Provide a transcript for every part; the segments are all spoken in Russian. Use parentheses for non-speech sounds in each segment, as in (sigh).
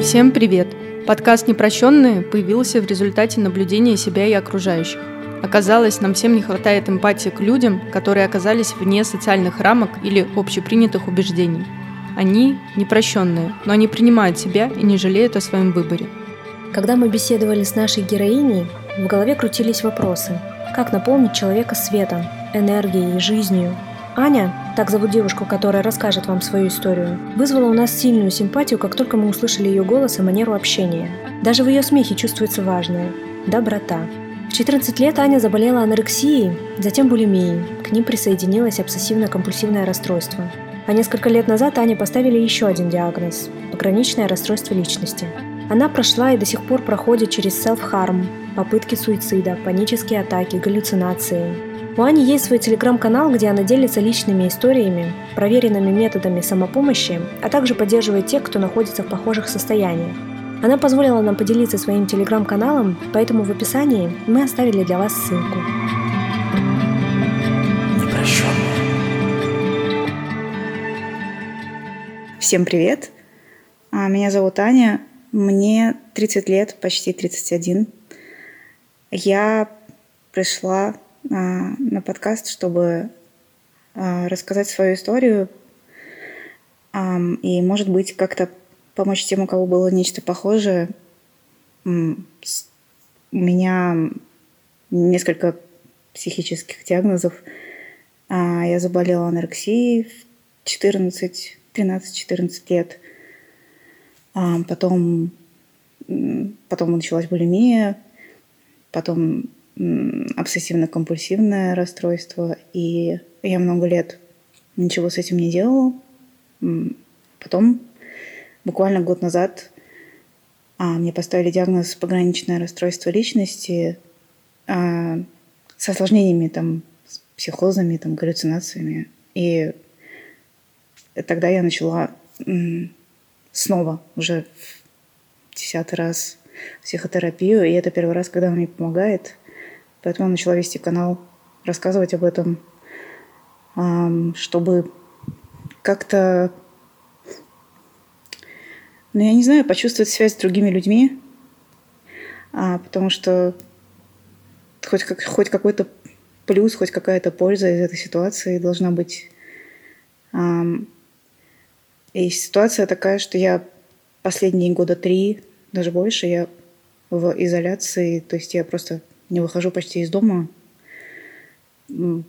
Всем привет! Подкаст «Непрощенные» появился в результате наблюдения себя и окружающих. Оказалось, нам всем не хватает эмпатии к людям, которые оказались вне социальных рамок или общепринятых убеждений. Они непрощенные, но они принимают себя и не жалеют о своем выборе. Когда мы беседовали с нашей героиней, в голове крутились вопросы. Как наполнить человека светом, энергией, жизнью, Аня, так зовут девушку, которая расскажет вам свою историю, вызвала у нас сильную симпатию, как только мы услышали ее голос и манеру общения. Даже в ее смехе чувствуется важное – доброта. В 14 лет Аня заболела анорексией, затем булимией. К ним присоединилось обсессивно-компульсивное расстройство. А несколько лет назад Ане поставили еще один диагноз – пограничное расстройство личности. Она прошла и до сих пор проходит через self-harm, попытки суицида, панические атаки, галлюцинации, у Ани есть свой телеграм-канал, где она делится личными историями, проверенными методами самопомощи, а также поддерживает тех, кто находится в похожих состояниях. Она позволила нам поделиться своим телеграм-каналом, поэтому в описании мы оставили для вас ссылку. Всем привет! А, меня зовут Аня, мне 30 лет, почти 31. Я пришла а, на подкаст, чтобы а, рассказать свою историю и, может быть, как-то помочь тем, у кого было нечто похожее. У меня несколько психических диагнозов. А, я заболела анорексией в 14, 13-14 лет. Потом, потом началась булимия, потом обсессивно-компульсивное расстройство, и я много лет ничего с этим не делала. Потом, буквально год назад, а, мне поставили диагноз пограничное расстройство личности а, с осложнениями, там, с психозами, там, галлюцинациями. И тогда я начала снова уже в десятый раз психотерапию, и это первый раз, когда она мне помогает – Поэтому я начала вести канал, рассказывать об этом, чтобы как-то, ну, я не знаю, почувствовать связь с другими людьми, а, потому что хоть, как, хоть какой-то плюс, хоть какая-то польза из этой ситуации должна быть. И ситуация такая, что я последние года три, даже больше, я в изоляции, то есть я просто не выхожу почти из дома,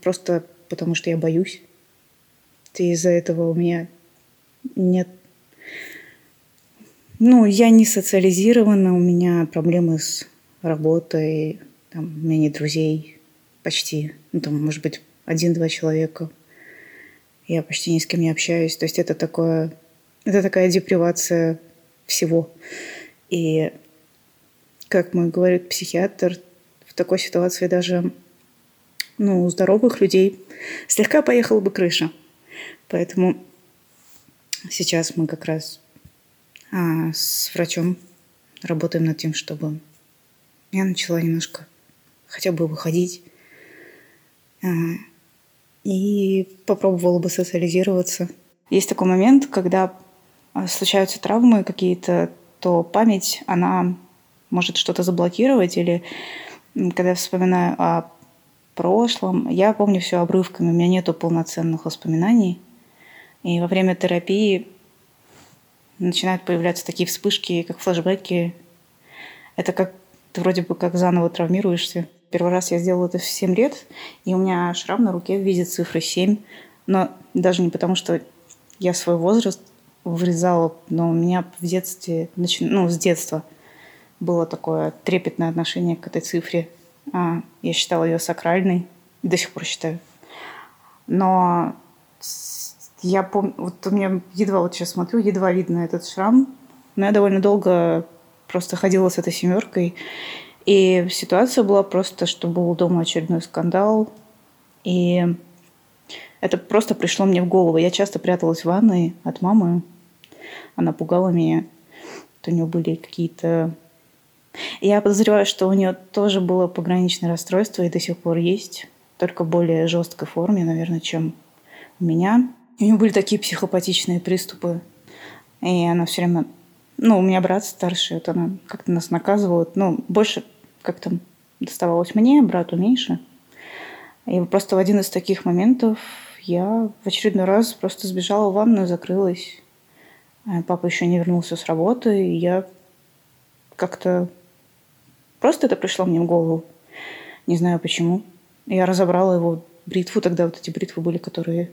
просто потому что я боюсь. И из-за этого у меня нет... Ну, я не социализирована, у меня проблемы с работой, там, у меня нет друзей почти. Ну, там, может быть, один-два человека. Я почти ни с кем не общаюсь. То есть это такое... Это такая депривация всего. И, как мой говорит психиатр, такой ситуации даже ну, у здоровых людей слегка поехала бы крыша. Поэтому сейчас мы как раз а, с врачом работаем над тем, чтобы я начала немножко хотя бы выходить а, и попробовала бы социализироваться. Есть такой момент, когда а, случаются травмы какие-то, то память, она может что-то заблокировать или когда я вспоминаю о прошлом, я помню все обрывками, у меня нету полноценных воспоминаний. И во время терапии начинают появляться такие вспышки, как флешбеки. Это как ты вроде бы как заново травмируешься. Первый раз я сделала это в 7 лет, и у меня шрам на руке в виде цифры 7. Но даже не потому, что я свой возраст врезала, но у меня в детстве, ну, с детства – было такое трепетное отношение к этой цифре. А, я считала ее сакральной, до сих пор считаю. Но я помню, вот у меня едва вот сейчас смотрю, едва видно этот шрам, но я довольно долго просто ходила с этой семеркой. И ситуация была просто, что был дома очередной скандал. И это просто пришло мне в голову. Я часто пряталась в ванной от мамы. Она пугала меня. Вот у нее были какие-то я подозреваю, что у нее тоже было пограничное расстройство и до сих пор есть, только в более жесткой форме, наверное, чем у меня. У нее были такие психопатичные приступы, и она все время Ну, у меня брат старший, вот она как-то нас наказывала. Ну, больше как-то доставалось мне, брату меньше. И просто в один из таких моментов я в очередной раз просто сбежала в ванную, закрылась. Папа еще не вернулся с работы, и я как-то... Просто это пришло мне в голову. Не знаю почему. Я разобрала его бритву, тогда вот эти бритвы были, которые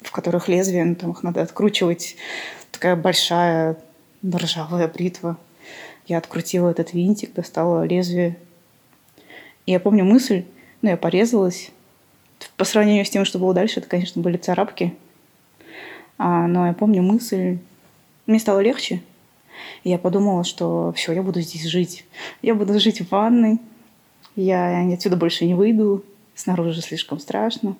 в которых лезвие, ну, там их надо откручивать. Такая большая ржавая бритва. Я открутила этот винтик, достала лезвие. И я помню мысль, ну, я порезалась. По сравнению с тем, что было дальше, это, конечно, были царапки. А, но я помню мысль, мне стало легче. И я подумала, что все, я буду здесь жить. Я буду жить в ванной. Я отсюда больше не выйду. Снаружи слишком страшно.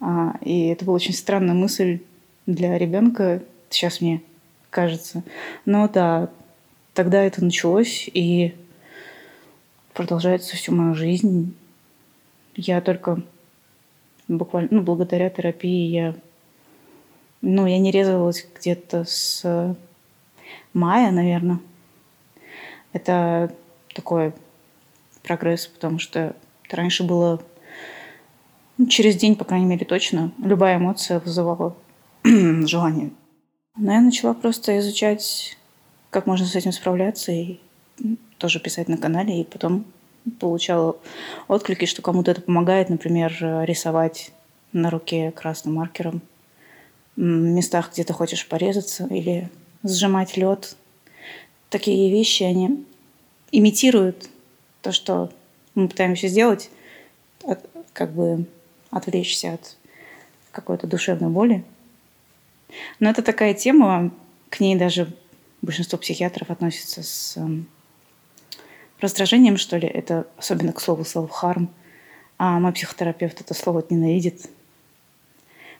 А, и это была очень странная мысль для ребенка. Сейчас мне кажется. Но да, тогда это началось, и продолжается всю мою жизнь. Я только буквально, ну, благодаря терапии я, ну, я не резалась где-то с мая, наверное. Это такой прогресс, потому что это раньше было ну, через день, по крайней мере, точно. Любая эмоция вызывала (clears throat) желание но я начала просто изучать, как можно с этим справляться, и тоже писать на канале, и потом получала отклики, что кому-то это помогает, например, рисовать на руке красным маркером в местах, где ты хочешь порезаться, или сжимать лед. Такие вещи, они имитируют то, что мы пытаемся сделать, от, как бы отвлечься от какой-то душевной боли. Но это такая тема, к ней даже большинство психиатров относятся с эм, раздражением, что ли. Это особенно к слову self-harm. А мой психотерапевт это слово ненавидит.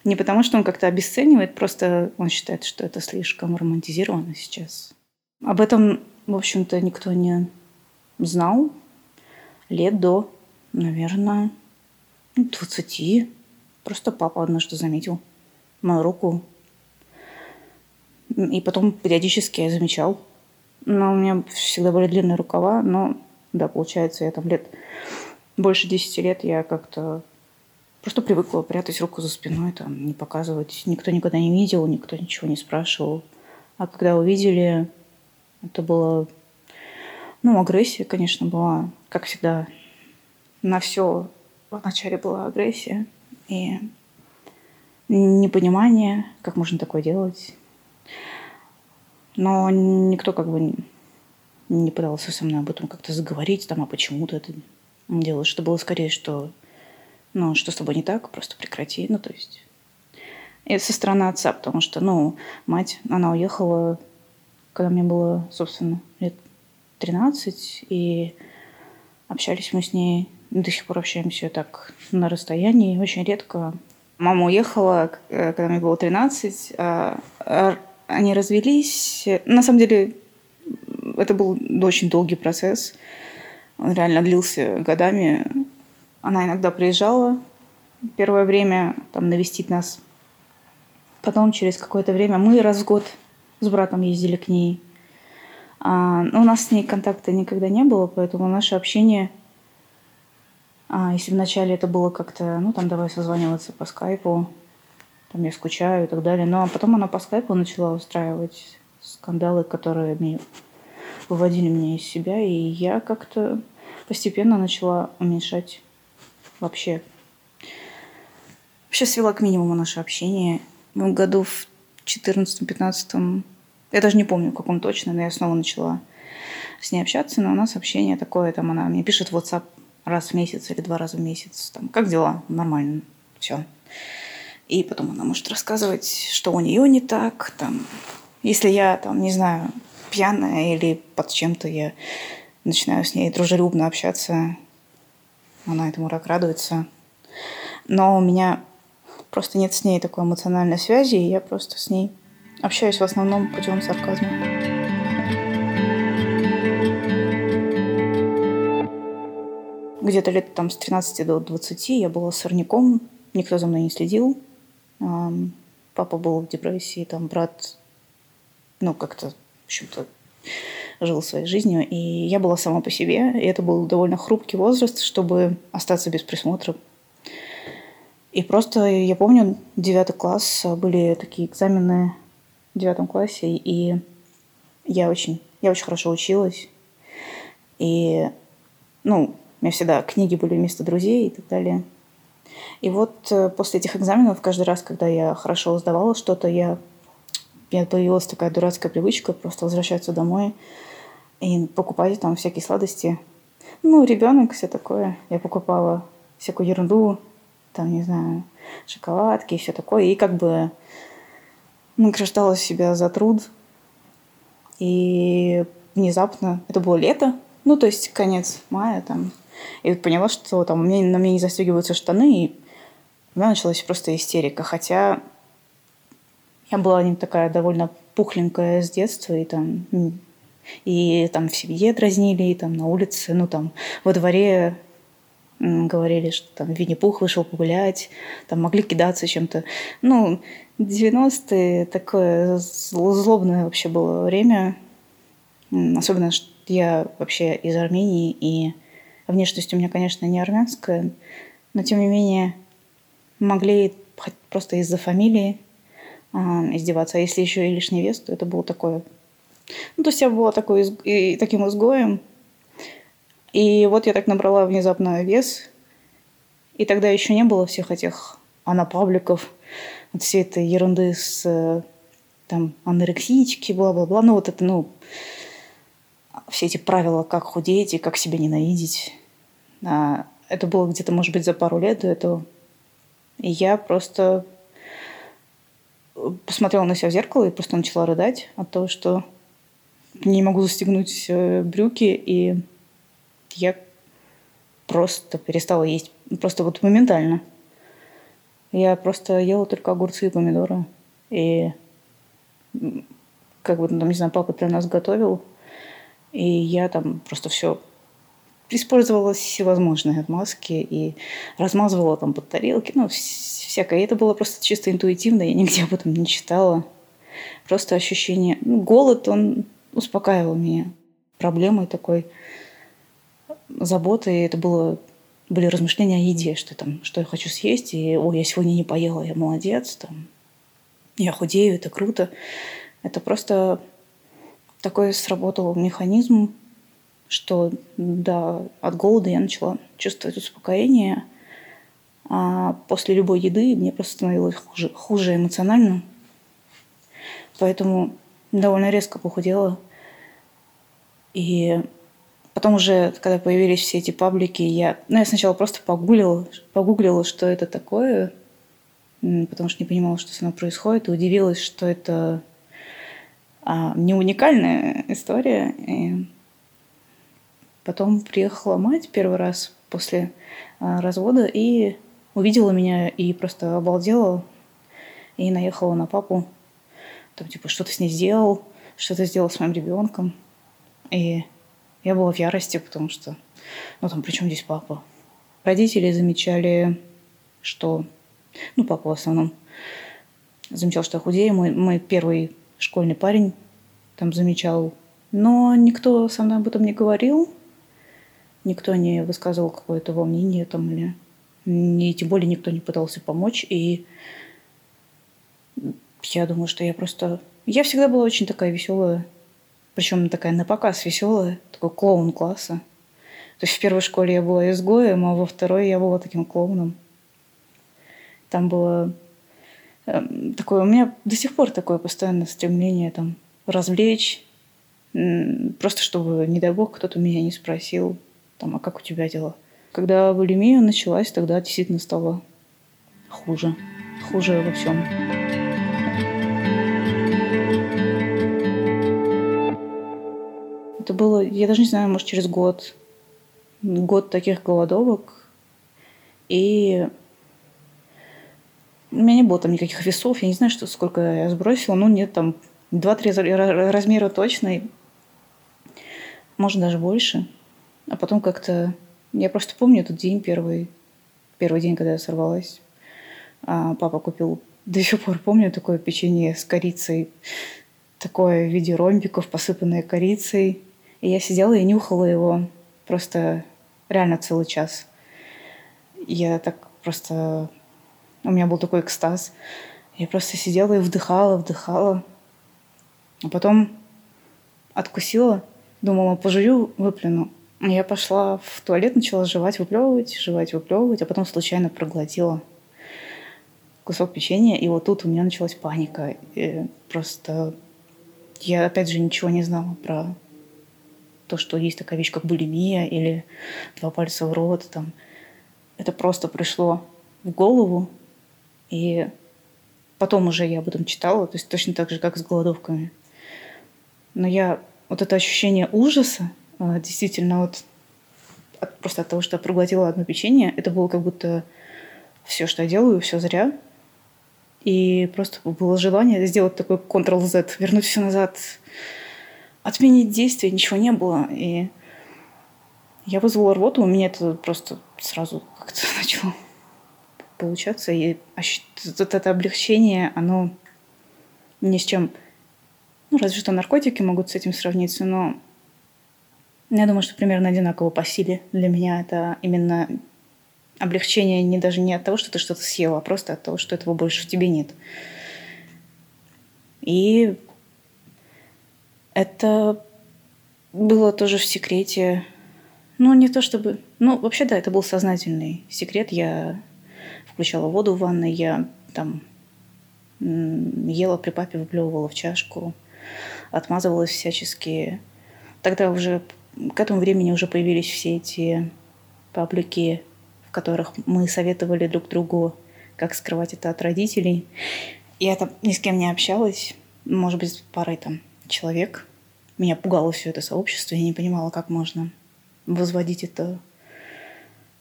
Не потому, что он как-то обесценивает, просто он считает, что это слишком романтизировано сейчас. Об этом, в общем-то, никто не знал лет до, наверное, 20. Просто папа однажды заметил мою руку и потом периодически я замечал. Но у меня всегда были длинные рукава, но, да, получается, я там лет больше 10 лет я как-то просто привыкла прятать руку за спиной, там, не показывать. Никто никогда не видел, никто ничего не спрашивал. А когда увидели, это было... Ну, агрессия, конечно, была, как всегда. На все вначале была агрессия и непонимание, как можно такое делать. Но никто как бы не пытался со мной об этом как-то заговорить, там, а почему ты это делаешь. Это было скорее, что, ну, что с тобой не так, просто прекрати. Ну, то есть... И со стороны отца, потому что, ну, мать, она уехала, когда мне было, собственно, лет 13, и общались мы с ней, до сих пор общаемся так на расстоянии, очень редко. Мама уехала, э, когда мне было 13, а они развелись. На самом деле, это был очень долгий процесс. Он реально длился годами. Она иногда приезжала первое время там навестить нас. Потом через какое-то время мы раз в год с братом ездили к ней. А, но у нас с ней контакта никогда не было, поэтому наше общение, а, если вначале это было как-то, ну там давай созваниваться по скайпу, там я скучаю и так далее. Но потом она по скайпу начала устраивать скандалы, которые выводили меня из себя, и я как-то постепенно начала уменьшать вообще. Вообще свела к минимуму наше общение. В году в 14-15, я даже не помню, в каком точно, но я снова начала с ней общаться, но у нас общение такое, там она мне пишет в WhatsApp раз в месяц или два раза в месяц, там, как дела? Нормально, все. И потом она может рассказывать, что у нее не так. Там, если я, там, не знаю, пьяная или под чем-то, я начинаю с ней дружелюбно общаться. Она этому так радуется. Но у меня просто нет с ней такой эмоциональной связи, и я просто с ней общаюсь в основном путем сарказма. Где-то лет там с 13 до 20 я была сорняком, никто за мной не следил. Папа был в депрессии, там брат, ну, как-то общем-то, жил своей жизнью. И я была сама по себе. И это был довольно хрупкий возраст, чтобы остаться без присмотра. И просто я помню, девятый класс, были такие экзамены в девятом классе, и я очень, я очень хорошо училась. И, ну, у меня всегда книги были вместо друзей и так далее. И вот э, после этих экзаменов, каждый раз, когда я хорошо сдавала что-то, я, у меня появилась такая дурацкая привычка просто возвращаться домой и покупать там всякие сладости. Ну, ребенок, все такое. Я покупала всякую ерунду, там, не знаю, шоколадки и все такое. И как бы награждала себя за труд. И внезапно, это было лето, ну, то есть конец мая там, и поняла, что там мне, на мне не застегиваются штаны, и у меня началась просто истерика. Хотя я была не такая довольно пухленькая с детства, и там и там в семье дразнили, и там на улице, ну там во дворе говорили, что там Винни-Пух вышел погулять, там могли кидаться чем-то. Ну, 90-е такое злобное вообще было время. Особенно, что я вообще из Армении, и внешность у меня, конечно, не армянская, но тем не менее могли просто из-за фамилии а, издеваться. А если еще и лишь невесту, это было такое... Ну, то есть я была такой, и, таким изгоем, и вот я так набрала внезапно вес, и тогда еще не было всех этих анапабликов, вот всей этой ерунды с э, там анорексички, бла-бла-бла. Ну, вот это, ну, все эти правила, как худеть и как себя ненавидеть. А, это было где-то, может быть, за пару лет до этого. И я просто посмотрела на себя в зеркало и просто начала рыдать от того, что не могу застегнуть э, брюки, и я просто перестала есть. Просто вот моментально. Я просто ела только огурцы и помидоры. И как бы, там, не знаю, папа для нас готовил. И я там просто все использовала всевозможные отмазки и размазывала там под тарелки, ну, всякое. И это было просто чисто интуитивно, я нигде об этом не читала. Просто ощущение... Ну, голод, он успокаивал меня. Проблемой такой заботой это было были размышления о еде, что там, что я хочу съесть, и, ой, я сегодня не поела, я молодец, там, я худею, это круто. Это просто такой сработал механизм, что да, от голода я начала чувствовать успокоение, а после любой еды мне просто становилось хуже, хуже эмоционально. Поэтому довольно резко похудела. И потом уже, когда появились все эти паблики, я, ну, я сначала просто погуглила, погуглила, что это такое, потому что не понимала, что со мной происходит, и удивилась, что это а, не уникальная история. И потом приехала мать первый раз после а, развода и увидела меня и просто обалдела и наехала на папу. Там, типа, что ты с ней сделал, что ты сделал с моим ребенком. И я была в ярости, потому что, ну там, при чем здесь папа? Родители замечали, что, ну, папа в основном, замечал, что я худею. Мой, мой первый школьный парень там замечал. Но никто со мной об этом не говорил, никто не высказывал какое-то волнение там или не, тем более никто не пытался помочь. И я думаю, что я просто... Я всегда была очень такая веселая, причем такая на показ веселая, такой клоун класса. То есть в первой школе я была изгоем, а во второй я была таким клоуном. Там было Эм, такое, у меня до сих пор такое постоянное стремление там развлечь, просто чтобы, не дай бог, кто-то меня не спросил, там, а как у тебя дела? Когда булимия началась, тогда действительно стало хуже. Хуже во всем. Это было, я даже не знаю, может, через год. Год таких голодовок. И у меня не было там никаких весов, я не знаю, что, сколько я сбросила, ну, нет, там 2-3 размера точно, может, даже больше. А потом как-то... Я просто помню этот день первый, первый день, когда я сорвалась. А папа купил, до сих пор помню, такое печенье с корицей. такое в виде ромбиков, посыпанное корицей. И я сидела и нюхала его просто реально целый час. Я так просто... У меня был такой экстаз. Я просто сидела и вдыхала, вдыхала. А потом откусила, думала, пожую, выплюну. Я пошла в туалет, начала жевать, выплевывать, жевать, выплевывать, а потом случайно проглотила кусок печенья, и вот тут у меня началась паника. И просто я, опять же, ничего не знала про то, что есть такая вещь, как булимия или два пальца в рот. Там. Это просто пришло в голову, и потом уже я об этом читала, то есть точно так же, как с голодовками. Но я вот это ощущение ужаса, а, действительно, вот от, просто от того, что я проглотила одно печенье, это было как будто все, что я делаю, все зря. И просто было желание сделать такой Ctrl-Z, вернуть все назад, отменить действие, ничего не было. И я вызвала рвоту, у меня это просто сразу как-то (laughs) начало получаться. И вот это облегчение, оно ни с чем... Ну, разве что наркотики могут с этим сравниться, но я думаю, что примерно одинаково по силе. Для меня это именно облегчение не даже не от того, что ты что-то съел, а просто от того, что этого больше в тебе нет. И это было тоже в секрете. Ну, не то чтобы... Ну, вообще, да, это был сознательный секрет. Я включала воду в ванной, я там ела при папе, выплевывала в чашку, отмазывалась всячески. Тогда уже к этому времени уже появились все эти паблики, в которых мы советовали друг другу, как скрывать это от родителей. Я там ни с кем не общалась, может быть, с парой там человек. Меня пугало все это сообщество, я не понимала, как можно возводить это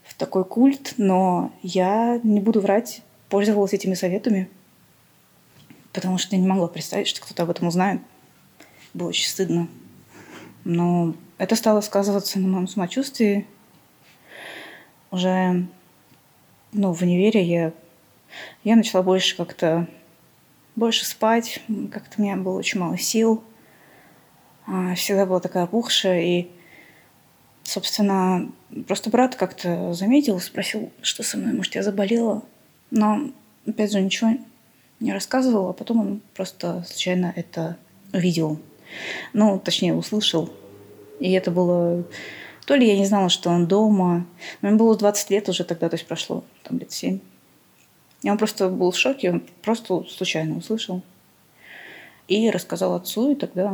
в такой культ, но я не буду врать, пользовалась этими советами, потому что я не могла представить, что кто-то об этом узнает. Было очень стыдно. Но это стало сказываться на моем самочувствии. Уже ну, в универе я, я начала больше как-то больше спать. Как-то у меня было очень мало сил. А, всегда была такая опухшая. И, собственно, просто брат как-то заметил, спросил, что со мной, может, я заболела. Но, опять же, ничего не рассказывал, а потом он просто случайно это увидел. Ну, точнее, услышал и это было... То ли я не знала, что он дома. Мне было 20 лет уже тогда, то есть прошло там лет 7. И он просто был в шоке, он просто случайно услышал. И рассказал отцу, и тогда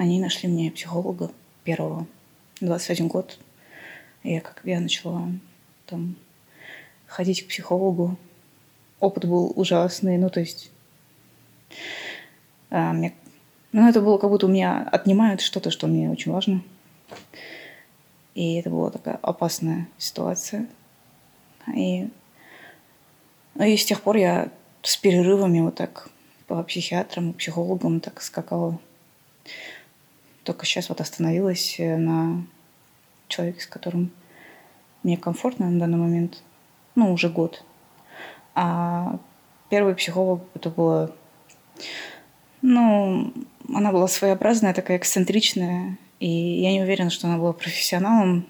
они нашли мне психолога первого. 21 год. Я, как, я начала там ходить к психологу. Опыт был ужасный, ну, то есть... А, мне, ну, это было как будто у меня отнимают что-то, что мне очень важно. И это была такая опасная ситуация. И, ну, и с тех пор я с перерывами вот так по психиатрам, психологам так скакала. Только сейчас вот остановилась на человеке, с которым мне комфортно на данный момент. Ну, уже год. А первый психолог это было... Ну, она была своеобразная, такая эксцентричная. И я не уверена, что она была профессионалом.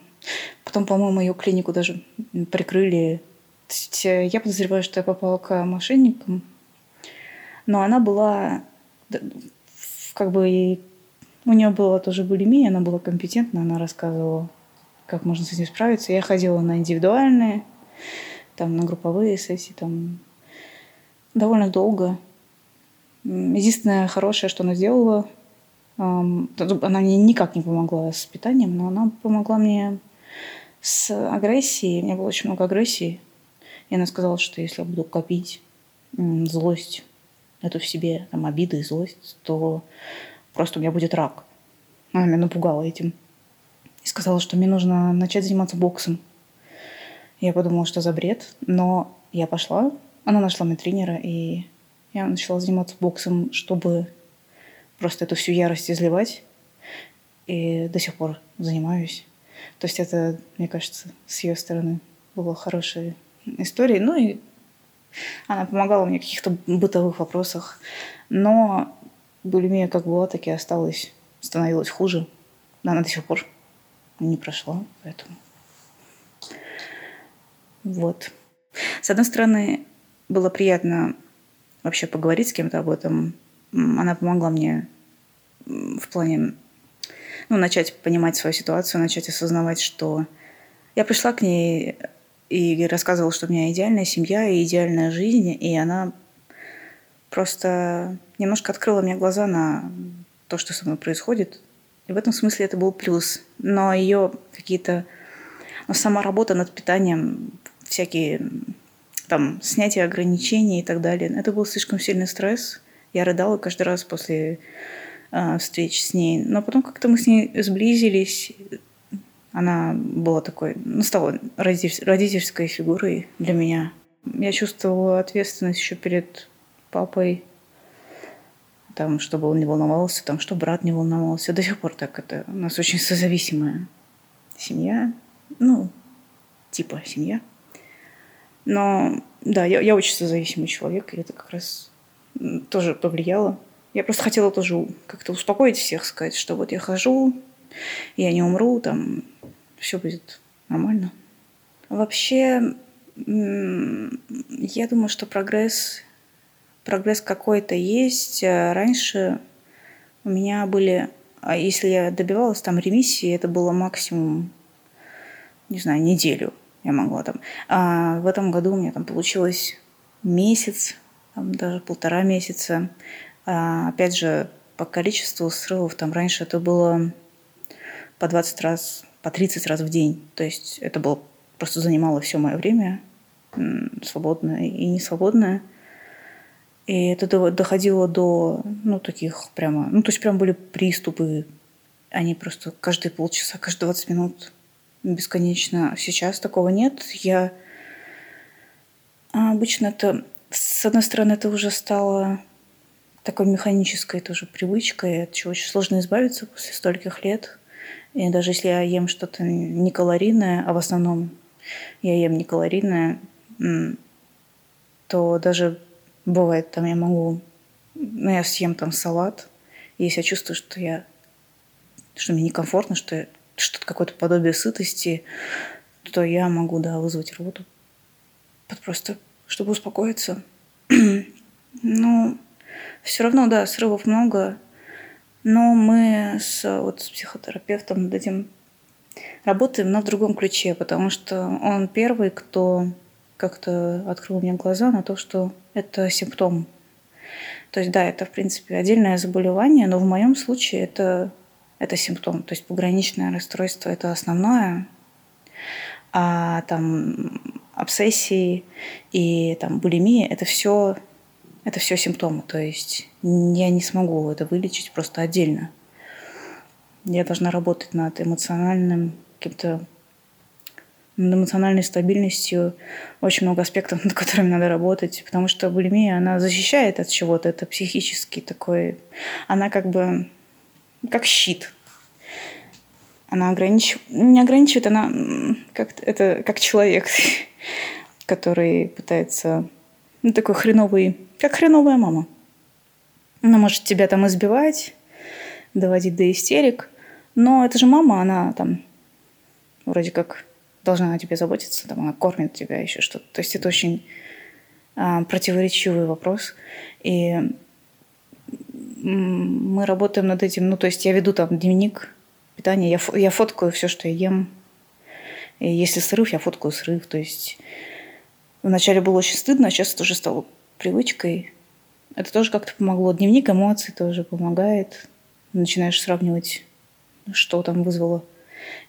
Потом, по-моему, ее клинику даже прикрыли. То есть э, я подозреваю, что я попала к мошенникам. Но она была как бы у нее была тоже булимия, она была компетентна, она рассказывала, как можно с этим справиться. Я ходила на индивидуальные, там, на групповые сессии, там, довольно долго. Единственное хорошее, что она сделала, она мне никак не помогла с питанием, но она помогла мне с агрессией. У меня было очень много агрессии. И она сказала, что если я буду копить злость, эту в себе, там, обиды и злость, то просто у меня будет рак. Она меня напугала этим. И сказала, что мне нужно начать заниматься боксом. Я подумала, что за бред, но я пошла, она нашла мне тренера, и я начала заниматься боксом, чтобы просто эту всю ярость изливать. И до сих пор занимаюсь. То есть это, мне кажется, с ее стороны была хорошая история. Ну и она помогала мне в каких-то бытовых вопросах. Но булимия как была, так и осталась. Становилась хуже. Но она до сих пор не прошла, поэтому... Вот. С одной стороны, было приятно вообще поговорить с кем-то об этом. Она помогла мне в плане ну, начать понимать свою ситуацию, начать осознавать, что я пришла к ней и рассказывала, что у меня идеальная семья и идеальная жизнь, и она просто немножко открыла мне глаза на то, что со мной происходит. И в этом смысле это был плюс. Но ее какие-то... Но сама работа над питанием, всякие там снятие ограничений и так далее, это был слишком сильный стресс. Я рыдала каждый раз после э, встреч с ней. Но потом как-то мы с ней сблизились. Она была такой, ну, стала родительской фигурой для меня. Я чувствовала ответственность еще перед папой, там, чтобы он не волновался, там, чтобы брат не волновался. До сих пор так это. У нас очень созависимая семья. Ну, типа семья. Но да, я, я очень созависимый человек, и это как раз тоже повлияло. Я просто хотела тоже как-то успокоить всех, сказать, что вот я хожу, я не умру, там все будет нормально. Вообще, я думаю, что прогресс прогресс какой-то есть. Э, раньше у меня были, а если я добивалась там ремиссии, это было максимум, не знаю, неделю я могла там. А в этом году у меня там получилось месяц, там даже полтора месяца. А, опять же, по количеству срывов там раньше это было по 20 раз, по 30 раз в день. То есть это было просто занимало все мое время, свободное и несвободное. И это доходило до, ну, таких прямо, ну, то есть прям были приступы. Они просто каждые полчаса, каждые 20 минут бесконечно. Сейчас такого нет. Я обычно это, с одной стороны, это уже стало такой механической тоже привычкой, от чего очень сложно избавиться после стольких лет. И даже если я ем что-то не калорийное, а в основном я ем не калорийное, то даже Бывает, там я могу, ну, я съем там салат, и если я чувствую, что я, что мне некомфортно, что что-то какое-то подобие сытости, то я могу, да, вызвать рвоту. Просто, чтобы успокоиться. (clears throat) ну, все равно, да, срывов много, но мы с, вот, с психотерапевтом над этим работаем, но в другом ключе, потому что он первый, кто как-то открыл мне глаза на то, что это симптом. То есть, да, это, в принципе, отдельное заболевание, но в моем случае это, это симптом. То есть пограничное расстройство – это основное, а там обсессии и там булимия – это все это все симптомы. То есть я не смогу это вылечить просто отдельно. Я должна работать над эмоциональным каким-то над эмоциональной стабильностью очень много аспектов, (laughs) над которыми надо работать, потому что булимия, она защищает от чего-то, это психический такой, она как бы как щит. Она ограничивает, не ограничивает, она как это как человек, (laughs) который пытается, ну, такой хреновый, как хреновая мама. Она может тебя там избивать, доводить до истерик, но это же мама, она там вроде как должна о тебе заботиться, там, она кормит тебя, еще что-то. То есть это очень а, противоречивый вопрос. И мы работаем над этим. Ну, то есть я веду там дневник питания, я, я фоткаю все, что я ем. И если срыв, я фоткаю срыв. То есть вначале было очень стыдно, а сейчас это уже стало привычкой. Это тоже как-то помогло. Дневник эмоций тоже помогает. Начинаешь сравнивать, что там вызвало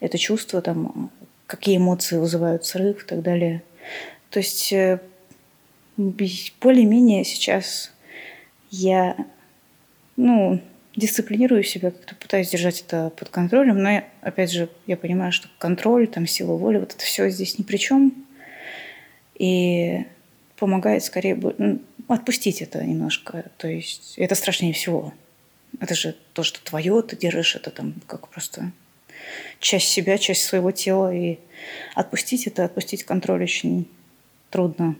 это чувство, там, какие эмоции вызывают срыв и так далее. То есть э, более-менее сейчас я ну, дисциплинирую себя, как-то пытаюсь держать это под контролем, но опять же я понимаю, что контроль, там сила воли, вот это все здесь ни при чем. И помогает скорее ну, отпустить это немножко. То есть это страшнее всего. Это же то, что твое, ты держишь это там как просто часть себя, часть своего тела. И отпустить это, отпустить контроль очень трудно.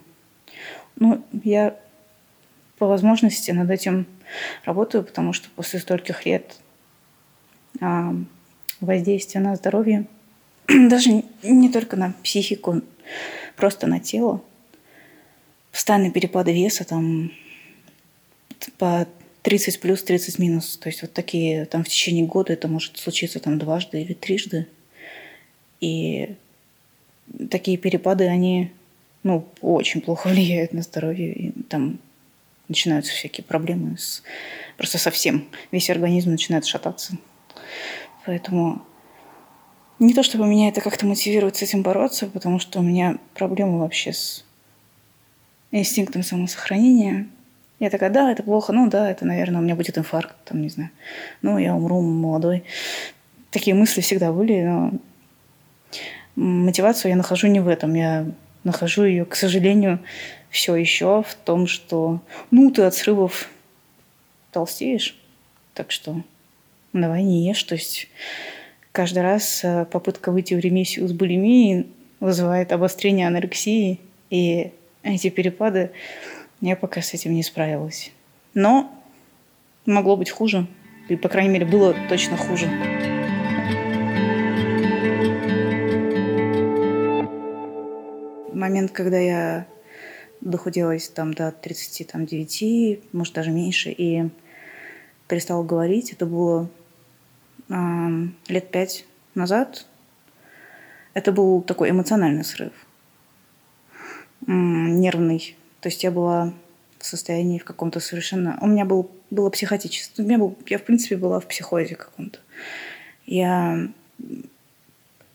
Ну, я по возможности над этим работаю, потому что после стольких лет а, воздействия на здоровье, (clears throat) даже не только на психику, просто на тело, постоянные перепады веса, там по 30 плюс, 30 минус. То есть вот такие там в течение года это может случиться там дважды или трижды. И такие перепады, они ну, очень плохо (laughs) влияют на здоровье. И там начинаются всякие проблемы с просто совсем. Весь организм начинает шататься. Поэтому не то чтобы меня это как-то мотивирует с этим бороться, потому что у меня проблемы вообще с инстинктом самосохранения. Я такая, да, это плохо, ну да, это, наверное, у меня будет инфаркт, там, не знаю. Ну, я умру молодой. Такие мысли всегда были, но мотивацию я нахожу не в этом. Я нахожу ее, к сожалению, все еще в том, что, ну, ты от срывов толстеешь, так что давай не ешь. То есть каждый раз э, попытка выйти в ремиссию с булимией вызывает обострение анорексии, и эти перепады, я пока с этим не справилась. Но могло быть хуже, и, по крайней мере, было точно хуже. Момент, когда я дохуделась там до 39, может даже меньше, и перестала говорить. Это было э, лет пять назад. Это был такой эмоциональный срыв, э, нервный. То есть я была в состоянии в каком-то совершенно... У меня был, было психотическое... У меня был, я, в принципе, была в психозе каком-то. Я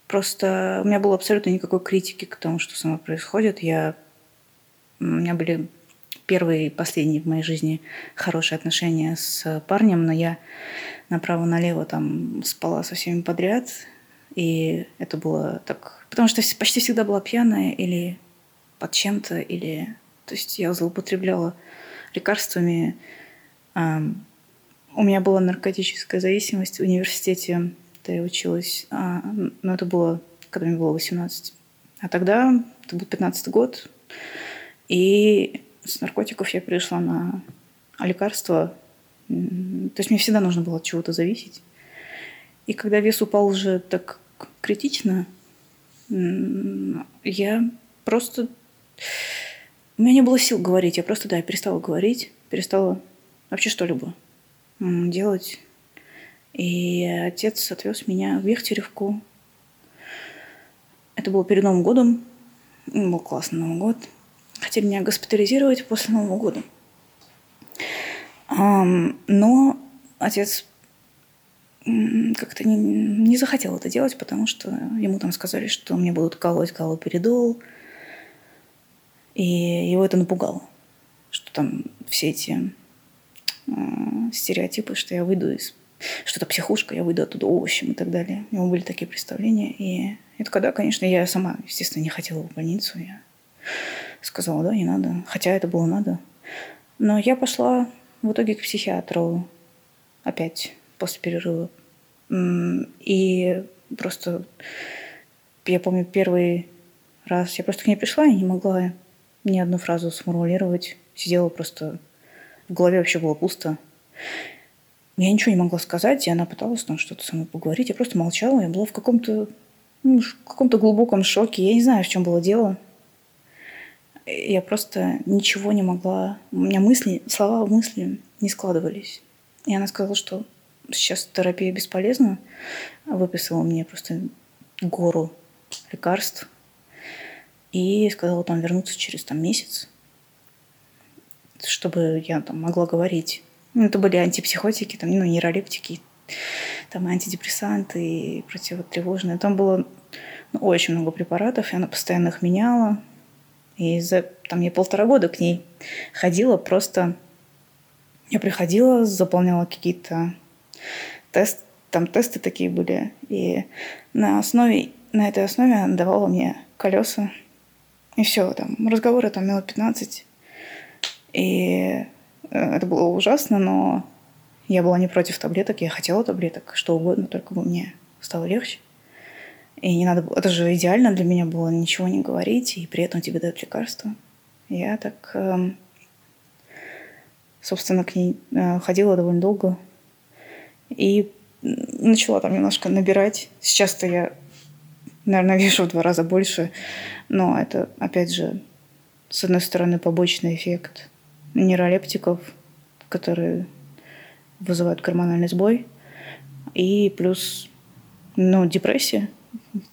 просто... У меня было абсолютно никакой критики к тому, что со мной происходит. Я у меня были первые и последние в моей жизни хорошие отношения с парнем, но я направо-налево там спала со всеми подряд. И это было так... Потому что почти всегда была пьяная или под чем-то, или... То есть я злоупотребляла лекарствами. У меня была наркотическая зависимость в университете, когда я училась. А, но это было, когда мне было 18. А тогда, это был 15 год, и с наркотиков я перешла на лекарства. То есть мне всегда нужно было от чего-то зависеть. И когда вес упал уже так критично, я просто... У меня не было сил говорить. Я просто, да, я перестала говорить, перестала вообще что-либо делать. И отец отвез меня в Вехтеревку. Это было перед Новым годом. Был классный Новый год хотели меня госпитализировать после Нового года. Но отец как-то не, не захотел это делать, потому что ему там сказали, что мне будут колоть галоперидол. И его это напугало, что там все эти э, стереотипы, что я выйду из... Что то психушка, я выйду оттуда овощем и так далее. У него были такие представления. И это когда, конечно, я сама, естественно, не хотела в больницу. Я сказала, да, не надо. Хотя это было надо. Но я пошла в итоге к психиатру опять после перерыва. И просто я помню первый раз я просто к ней пришла и не могла ни одну фразу сформулировать. Сидела просто... В голове вообще было пусто. Я ничего не могла сказать, и она пыталась там что-то со мной поговорить. Я просто молчала, я была в каком-то ну, в каком-то глубоком шоке. Я не знаю, в чем было дело я просто ничего не могла... У меня мысли, слова мысли не складывались. И она сказала, что сейчас терапия бесполезна. Выписала мне просто гору лекарств. И сказала там вернуться через там, месяц, чтобы я там могла говорить. Ну, это были антипсихотики, там, ну, нейролептики, там антидепрессанты и противотревожные. Там было ну, очень много препаратов, и она постоянно их меняла. И за там я полтора года к ней ходила, просто я приходила, заполняла какие-то тесты, там тесты такие были, и на основе, на этой основе она давала мне колеса, и все, там, разговоры там минут 15, и э, это было ужасно, но я была не против таблеток, я хотела таблеток, что угодно, только бы мне стало легче. И не надо было... Это же идеально для меня было ничего не говорить, и при этом тебе дают лекарства. Я так... Эм, собственно, к ней э, ходила довольно долго. И начала там немножко набирать. Сейчас-то я, наверное, (laughs) вешу в два раза больше. Но это, опять же, с одной стороны, побочный эффект нейролептиков, которые вызывают гормональный сбой. И плюс, ну, депрессия.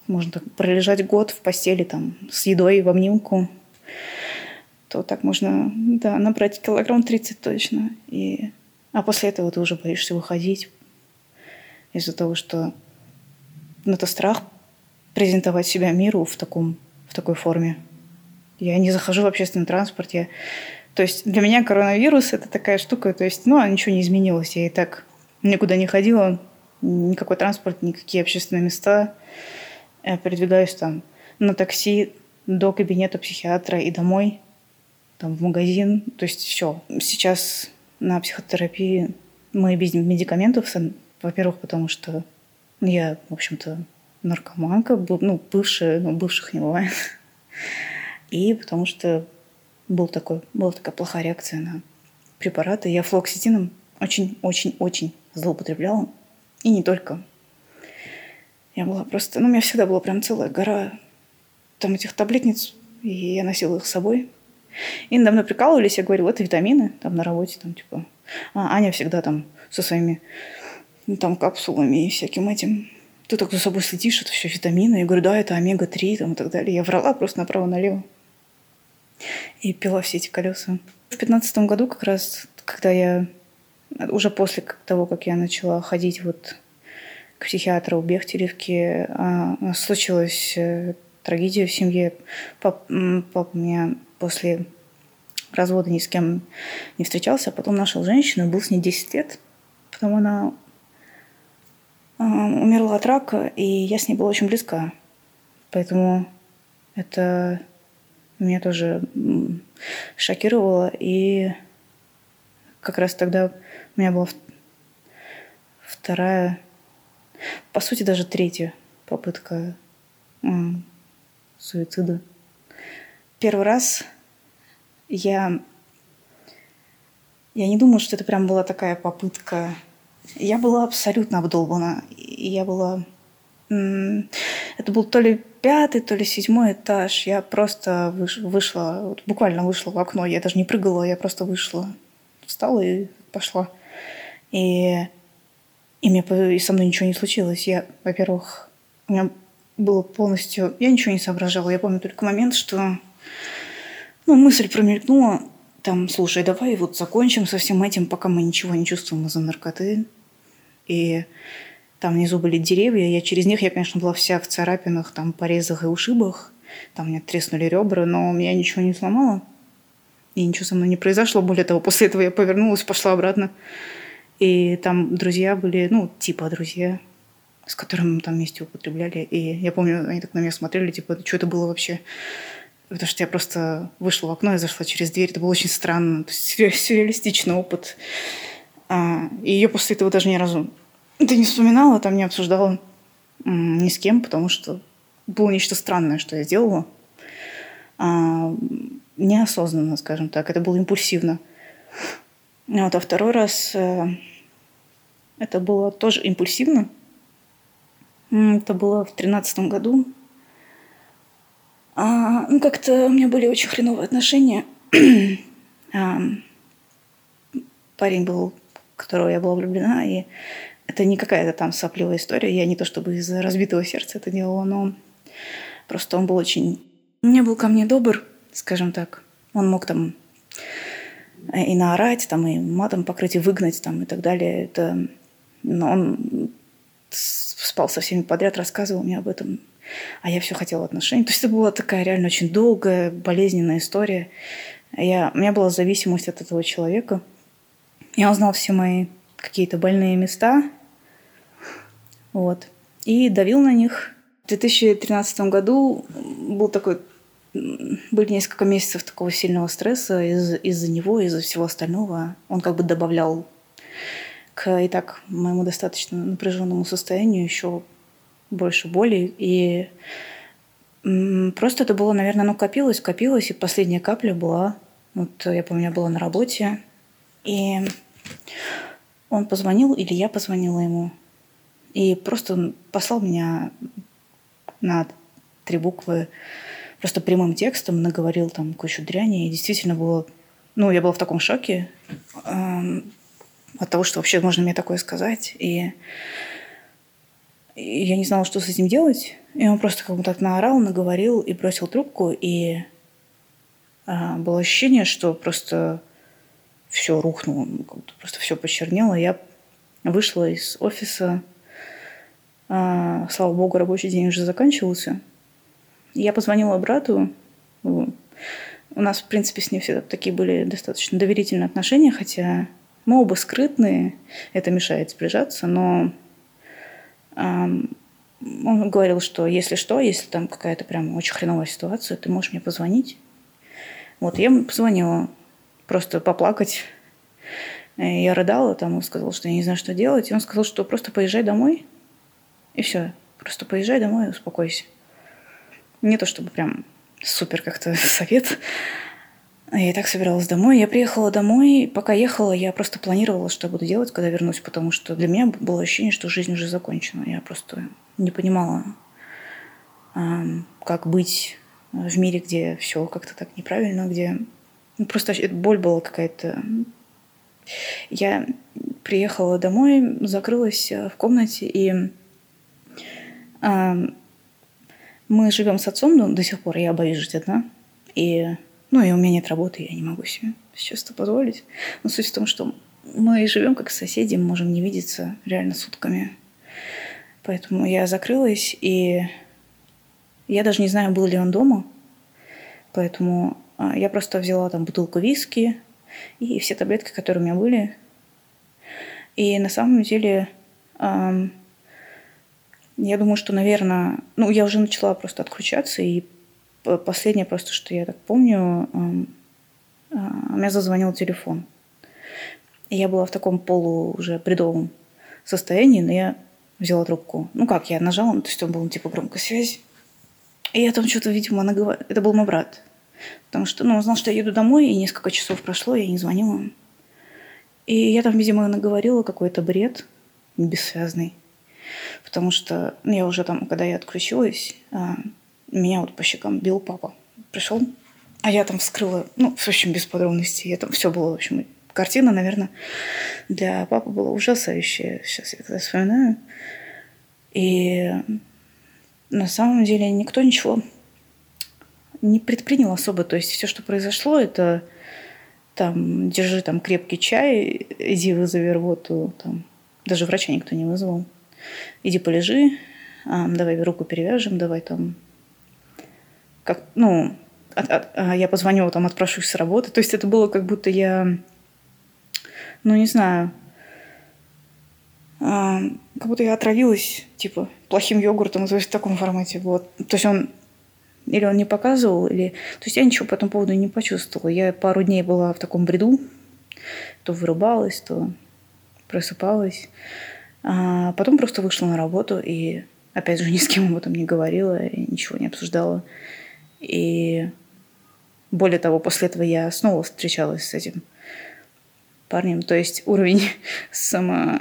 Можно так пролежать год в постели там с едой в обнимку. То так можно, да, набрать килограмм 30 точно. И... А после этого ты уже боишься выходить, из-за того, что ну, это страх презентовать себя миру в, таком, в такой форме. Я не захожу в общественный транспорт. Я... То есть для меня коронавирус – это такая штука, то есть, ну, ничего не изменилось. Я и так никуда не ходила, никакой транспорт, никакие общественные места. Я передвигаюсь там на такси до кабинета психиатра и домой, там в магазин. То есть все. Сейчас на психотерапии мы без медикаментов во-первых, потому что я, в общем-то, наркоманка, ну, бывшая, ну, бывших не бывает. И потому что был такой, была такая плохая реакция на препараты. Я флоксетином очень-очень-очень злоупотребляла. И не только. Я была просто... Ну, у меня всегда была прям целая гора там этих таблетниц, и я носила их с собой. И недавно прикалывались, я говорю, это витамины, там на работе, там типа... А Аня всегда там со своими ну, там капсулами и всяким этим. Ты так за собой следишь, это все витамины. Я говорю, да, это омега-3 там, и так далее. Я врала просто направо-налево. И пила все эти колеса. В пятнадцатом году как раз, когда я уже после того, как я начала ходить вот к психиатру в Бехтеревке, а, случилась э, трагедия в семье. Пап, папа у меня после развода ни с кем не встречался, а потом нашел женщину, был с ней 10 лет. Потом она умерла от рака, и я с ней была очень близка. Поэтому это меня тоже шокировало. И как раз тогда у меня была вторая, по сути, даже третья попытка суицида. Первый раз я, я не думаю, что это прям была такая попытка я была абсолютно обдолбана. Я была... Это был то ли пятый, то ли седьмой этаж. Я просто выш... вышла, буквально вышла в окно. Я даже не прыгала, я просто вышла. Встала и пошла. И, и, мне... и со мной ничего не случилось. Я, во-первых, у меня было полностью... Я ничего не соображала. Я помню только момент, что ну, мысль промелькнула, там, слушай, давай вот закончим со всем этим, пока мы ничего не чувствуем из-за наркоты. И там внизу были деревья, я через них, я, конечно, была вся в царапинах, там, порезах и ушибах. Там мне треснули ребра, но меня ничего не сломало. И ничего со мной не произошло. Более того, после этого я повернулась, пошла обратно. И там друзья были, ну, типа друзья, с которыми мы там вместе употребляли. И я помню, они так на меня смотрели, типа, что это было вообще? Потому что я просто вышла в окно и зашла через дверь. Это было очень странно. То есть сюрреалистичный опыт. А, и ее после этого даже ни разу ты не вспоминала, там не обсуждала ни с кем, потому что было нечто странное, что я сделала. А, неосознанно, скажем так. Это было импульсивно. Вот, а второй раз э, это было тоже импульсивно. Это было в тринадцатом году. А, ну, как-то у меня были очень хреновые отношения. (clears throat) а, парень был, в которого я была влюблена, и это не какая-то там сопливая история. Я не то чтобы из разбитого сердца это делала, но просто он был очень... Не был ко мне добр, скажем так. Он мог там и наорать, там, и матом покрыть, и выгнать, там, и так далее. Это... Но он спал со всеми подряд, рассказывал мне об этом а я все хотела отношений. То есть это была такая реально очень долгая, болезненная история. Я, у меня была зависимость от этого человека. Я узнал все мои какие-то больные места. Вот. И давил на них. В 2013 году был такой были несколько месяцев такого сильного стресса из- из-за него, из-за всего остального. Он как бы добавлял к и так моему достаточно напряженному состоянию еще больше боли. И просто это было, наверное, ну, копилось, копилось, и последняя капля была... Вот я помню, я была на работе, И он позвонил, или я позвонила ему, и просто послал меня на три буквы просто прямым текстом, наговорил там кучу дряни, и действительно было... Ну, я была в таком шоке э, от того, что вообще можно мне такое сказать, и, и я не знала, что с этим делать, и он просто как бы так наорал, наговорил и бросил трубку, и э, было ощущение, что просто все рухнуло, просто все почернело. Я вышла из офиса, а, слава богу, рабочий день уже заканчивался. Я позвонила брату. У нас, в принципе, с ним всегда такие были достаточно доверительные отношения, хотя мы оба скрытные, это мешает сближаться, но он говорил, что если что, если там какая-то прям очень хреновая ситуация, ты можешь мне позвонить. Вот, я позвонила просто поплакать. Я рыдала, там он сказал, что я не знаю, что делать. И он сказал, что просто поезжай домой, и все. Просто поезжай домой и успокойся. Не то чтобы прям супер как-то (laughs) совет. Я и так собиралась домой. Я приехала домой. Пока ехала, я просто планировала, что я буду делать, когда вернусь, потому что для меня было ощущение, что жизнь уже закончена. Я просто не понимала, как быть в мире, где все как-то так неправильно, где ну, просто боль была какая-то. Я приехала домой, закрылась в комнате и мы живем с отцом, но до сих пор я боюсь жить одна. И, ну, и у меня нет работы, я не могу себе сейчас это позволить. Но суть в том, что мы живем как соседи, мы можем не видеться реально сутками. Поэтому я закрылась, и я даже не знаю, был ли он дома. Поэтому а, я просто взяла там бутылку виски и все таблетки, которые у меня были. И на самом деле я думаю, что, наверное, ну, я уже начала просто отключаться, и последнее просто, что я так помню, у меня зазвонил телефон. Я была в таком полу уже бредовом состоянии, но я взяла трубку. Ну как, я нажала, то есть он был типа громкой связи. И я там что-то, видимо, наговор... Это был мой брат. Потому что, ну, он знал, что я еду домой, и несколько часов прошло, я не звонила. И я там, видимо, наговорила какой-то бред бессвязный. Потому что ну, я уже там, когда я отключилась, а, меня вот по щекам бил папа. Пришел, а я там вскрыла, ну, в общем, без подробностей. Я там все было, в общем, картина, наверное, для папы была ужасающая. Сейчас я когда вспоминаю. И на самом деле никто ничего не предпринял особо. То есть все, что произошло, это там, держи там крепкий чай, иди вызови рвоту, там, даже врача никто не вызвал иди полежи, а, давай руку перевяжем, давай там, как, ну, от, от, а, я позвоню, там, отпрошусь с работы. То есть это было как будто я, ну, не знаю, а, как будто я отравилась, типа, плохим йогуртом, то есть в таком формате. Вот. То есть он или он не показывал, или... То есть я ничего по этому поводу не почувствовала. Я пару дней была в таком бреду, то вырубалась, то просыпалась. А потом просто вышла на работу и, опять же, ни с кем об этом не говорила, и ничего не обсуждала. И более того, после этого я снова встречалась с этим парнем. То есть уровень (laughs) само...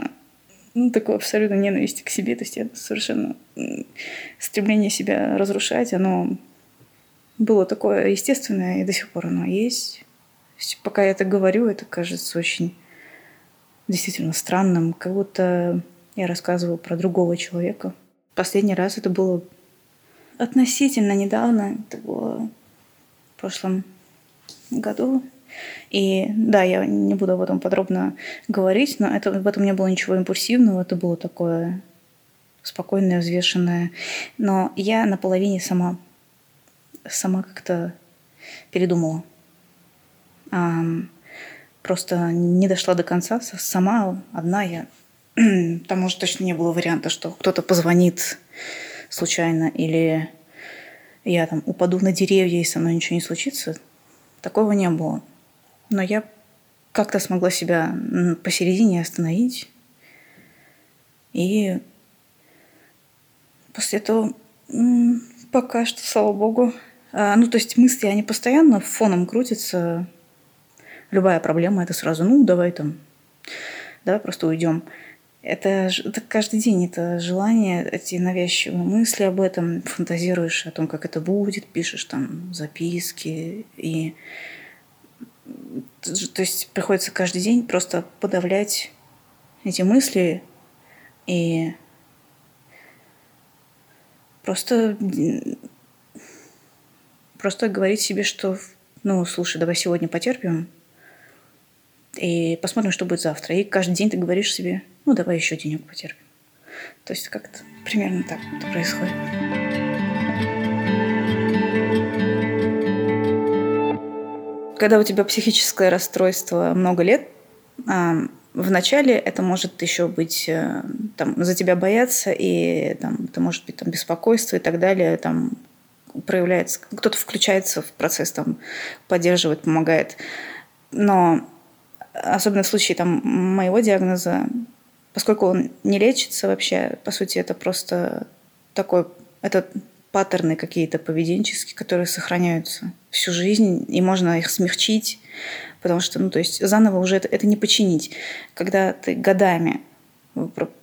Ну, такой абсолютно ненависти к себе. То есть я совершенно... Стремление себя разрушать, оно было такое естественное, и до сих пор оно есть. Пока я это говорю, это кажется очень действительно странным. Как будто я рассказываю про другого человека. Последний раз это было относительно недавно. Это было в прошлом году. И да, я не буду об этом подробно говорить, но это, в этом не было ничего импульсивного, это было такое спокойное, взвешенное. Но я наполовине сама, сама как-то передумала. А, просто не дошла до конца. Сама одна я (clears throat) там уже точно не было варианта, что кто-то позвонит случайно или я там упаду на деревья и со мной ничего не случится. Такого не было. Но я как-то смогла себя посередине остановить. И после этого пока что, слава богу, а, ну, то есть мысли, они постоянно фоном крутятся, любая проблема это сразу, ну, давай там, давай просто уйдем. Это, это каждый день, это желание, эти навязчивые мысли об этом, фантазируешь о том, как это будет, пишешь там записки. И, то есть приходится каждый день просто подавлять эти мысли и просто, просто говорить себе, что ну, слушай, давай сегодня потерпим, и посмотрим, что будет завтра. И каждый день ты говоришь себе, ну, давай еще денег потерпим. То есть как-то примерно так это происходит. Когда у тебя психическое расстройство много лет, вначале это может еще быть, э, там, за тебя бояться, и там, это может быть там, беспокойство и так далее, там, проявляется, кто-то включается в процесс, там, поддерживает, помогает. Но особенно в случае там, моего диагноза, поскольку он не лечится вообще, по сути, это просто такой, это паттерны какие-то поведенческие, которые сохраняются всю жизнь, и можно их смягчить, потому что, ну, то есть заново уже это, это не починить. Когда ты годами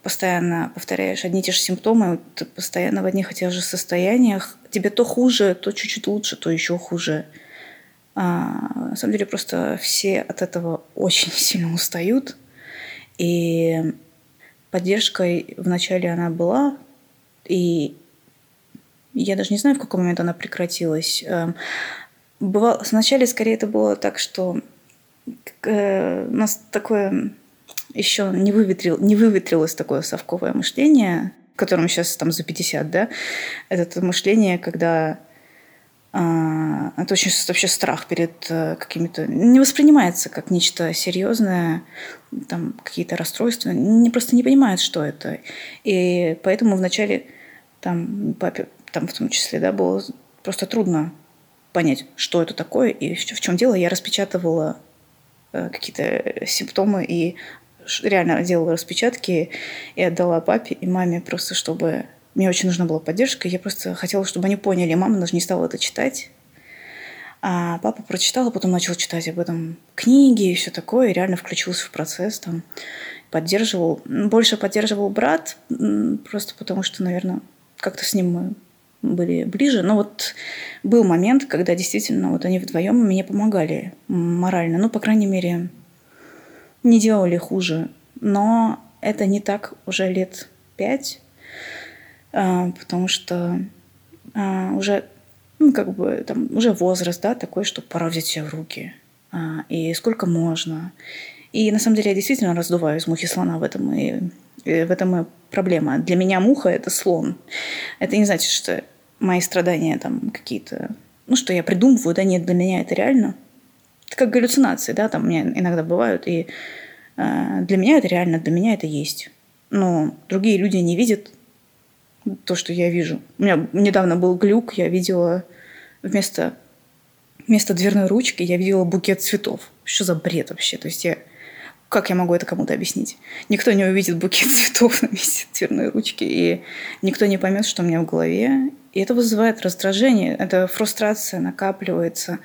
постоянно повторяешь одни и те же симптомы, ты постоянно в одних и тех же состояниях, тебе то хуже, то чуть-чуть лучше, то еще хуже. А, на самом деле просто все от этого (laughs) очень сильно устают. И поддержкой вначале она была, и я даже не знаю, в какой момент она прекратилась. Эм, бывало, сначала скорее это было так, что э, у нас такое еще не, выветрил, не выветрилось такое совковое мышление, которому сейчас там за 50, да, это мышление, когда это очень вообще страх перед э, какими-то... Не воспринимается как нечто серьезное, там какие-то расстройства. Не, просто не понимают, что это. И поэтому вначале там папе, там в том числе, да, было просто трудно понять, что это такое и в чем дело. Я распечатывала э, какие-то симптомы и реально делала распечатки и отдала папе и маме просто, чтобы мне очень нужна была поддержка. Я просто хотела, чтобы они поняли. Мама даже не стала это читать. А папа прочитал, а потом начал читать об этом книги и все такое, и реально включился в процесс, там, поддерживал. Больше поддерживал брат, просто потому что, наверное, как-то с ним мы были ближе. Но вот был момент, когда действительно вот они вдвоем мне помогали морально. Ну, по крайней мере, не делали хуже. Но это не так уже лет пять. А, потому что а, уже, ну, как бы, там, уже возраст, да, такой, что пора взять себя в руки. А, и сколько можно. И на самом деле я действительно раздуваю из мухи слона в этом и, и в этом и проблема. Для меня муха – это слон. Это не значит, что мои страдания там какие-то, ну, что я придумываю, да, нет, для меня это реально. Это как галлюцинации, да, там у меня иногда бывают, и э, для меня это реально, для меня это есть. Но другие люди не видят то, что я вижу. У меня недавно был глюк, я видела вместо, вместо дверной ручки я видела букет цветов. Что за бред вообще? То есть я... Как я могу это кому-то объяснить? Никто не увидит букет (laughs) цветов на месте дверной ручки, и никто не поймет, что у меня в голове. И это вызывает раздражение, это фрустрация накапливается.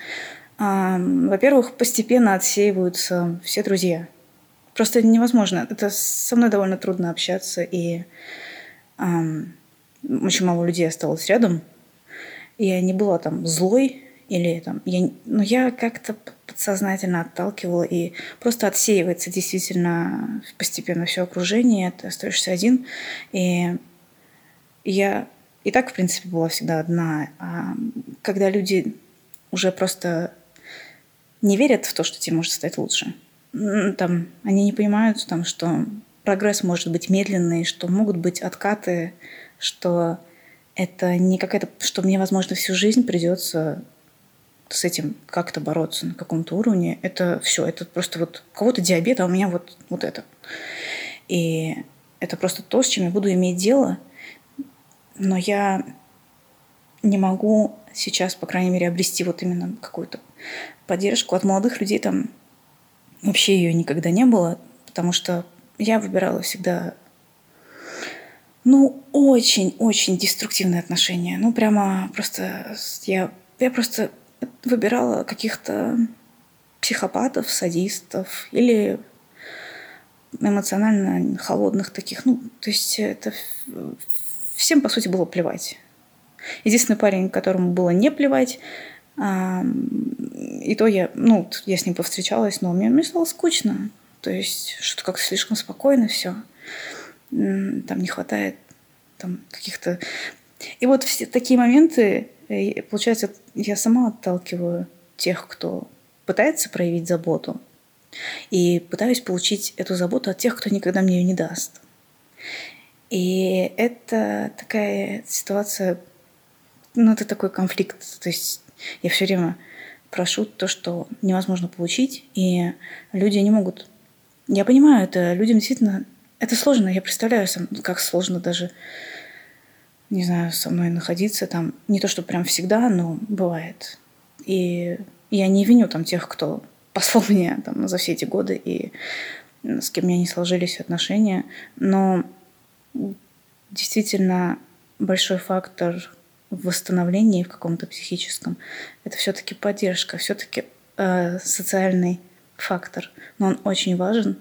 Во-первых, постепенно отсеиваются все друзья. Просто невозможно. Это со мной довольно трудно общаться, и очень мало людей осталось рядом. Я не была там злой или там... Я, но ну, я как-то подсознательно отталкивала и просто отсеивается действительно постепенно все окружение, ты остаешься один. И я и так, в принципе, была всегда одна. А когда люди уже просто не верят в то, что тебе может стать лучше, там, они не понимают, там, что прогресс может быть медленный, что могут быть откаты, что это не какая-то, что мне, возможно, всю жизнь придется с этим как-то бороться на каком-то уровне. Это все, это просто вот у кого-то диабет, а у меня вот, вот это. И это просто то, с чем я буду иметь дело. Но я не могу сейчас, по крайней мере, обрести вот именно какую-то поддержку от молодых людей. Там вообще ее никогда не было, потому что я выбирала всегда ну, очень-очень деструктивные отношения. Ну, прямо просто я, я просто выбирала каких-то психопатов, садистов или эмоционально холодных таких. Ну, то есть это всем, по сути, было плевать. Единственный парень, которому было не плевать, а, и то я, ну, я с ним повстречалась, но мне, мне стало скучно. То есть что-то как-то слишком спокойно все. Там не хватает там каких-то... И вот все такие моменты, э, получается, я сама отталкиваю тех, кто пытается проявить заботу, и пытаюсь получить эту заботу от тех, кто никогда мне ее не даст. И это такая ситуация, ну, это такой конфликт. То есть я все время прошу то, что невозможно получить, и люди не могут. Я понимаю, это людям действительно это сложно. Я представляю, как сложно даже, не знаю, со мной находиться там. Не то, что прям всегда, но бывает. И я не виню там тех, кто послал (laughs) мне там, за все эти годы и с кем у меня не сложились отношения. Но действительно большой фактор в восстановлении в каком-то психическом это все-таки поддержка, все-таки э, социальный фактор. Но он очень важен.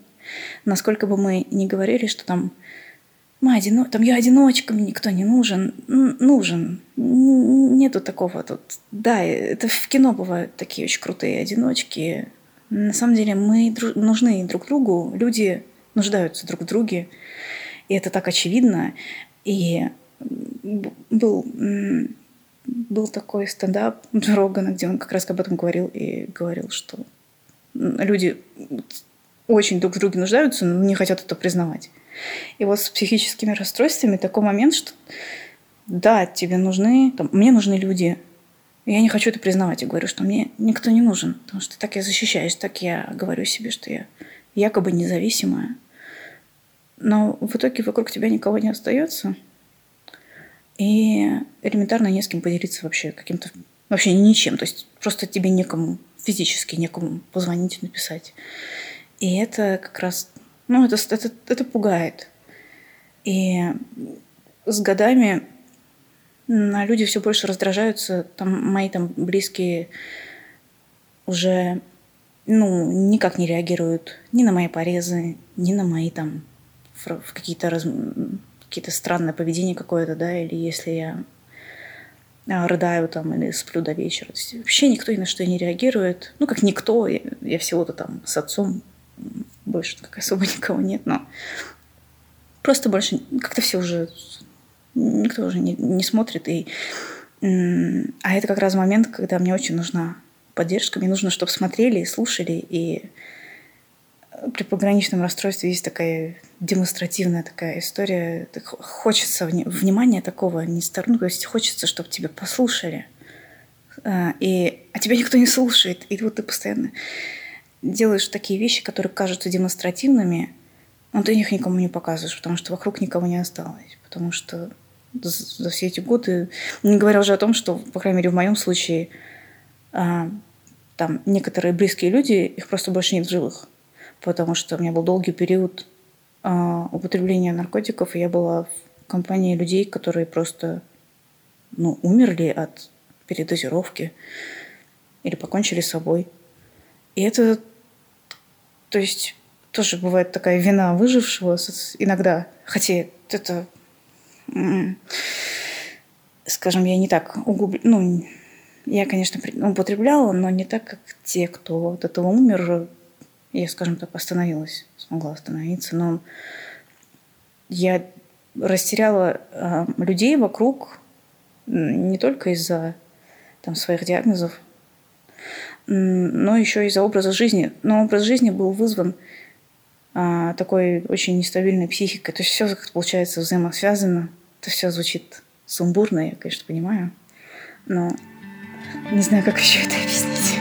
Насколько бы мы ни говорили, что там мы одино... там я одиночка, мне никто не нужен. Нужен. Нету такого тут. Да, это в кино бывают такие очень крутые одиночки. На самом деле мы дру... нужны друг другу. Люди нуждаются друг в друге. И это так очевидно. И был, был такой стендап Джо где он как раз об этом говорил и говорил, что люди очень друг в друге нуждаются, но не хотят это признавать. И вот с психическими расстройствами такой момент, что да, тебе нужны, там, мне нужны люди. я не хочу это признавать. Я говорю, что мне никто не нужен. Потому что так я защищаюсь, так я говорю себе, что я якобы независимая. Но в итоге вокруг тебя никого не остается. И элементарно не с кем поделиться вообще каким-то... Вообще ничем. То есть просто тебе некому, физически некому позвонить, написать. И это как раз ну, это, это, это пугает. И с годами на люди все больше раздражаются. Там мои там близкие уже ну, никак не реагируют ни на мои порезы, ни на мои там какие-то раз... какие-то странное поведение какое-то, да, или если я а, рыдаю там или сплю до вечера. То есть вообще никто ни на что не реагирует. Ну, как никто. Я, я всего-то там с отцом больше как особо (laughs) никого нет, но просто больше как-то все уже никто уже не, не смотрит. И, а это как раз момент, когда мне очень нужна поддержка. Мне нужно, чтобы смотрели и слушали. И при пограничном расстройстве есть такая демонстративная такая история. Хочется внимания такого не сторону. То есть хочется, чтобы тебя послушали. А, и, а тебя никто не слушает. И вот ты постоянно делаешь такие вещи, которые кажутся демонстративными, но ты их никому не показываешь, потому что вокруг никого не осталось. Потому что за все эти годы, не говоря уже о том, что, по крайней мере, в моем случае, а, там некоторые близкие люди, их просто больше нет в живых. Потому что у меня был долгий период а, употребления наркотиков, и я была в компании людей, которые просто ну, умерли от передозировки или покончили с собой. И это то есть тоже бывает такая вина выжившего иногда. Хотя это, скажем, я не так углуб... Ну, я, конечно, употребляла, но не так, как те, кто от этого умер. Я, скажем так, остановилась, смогла остановиться. Но я растеряла э, людей вокруг не только из-за там, своих диагнозов, но еще из-за образа жизни. Но образ жизни был вызван а, такой очень нестабильной психикой. То есть все, как получается, взаимосвязано. Это все звучит сумбурно, я, конечно, понимаю. Но не знаю, как еще это объяснить.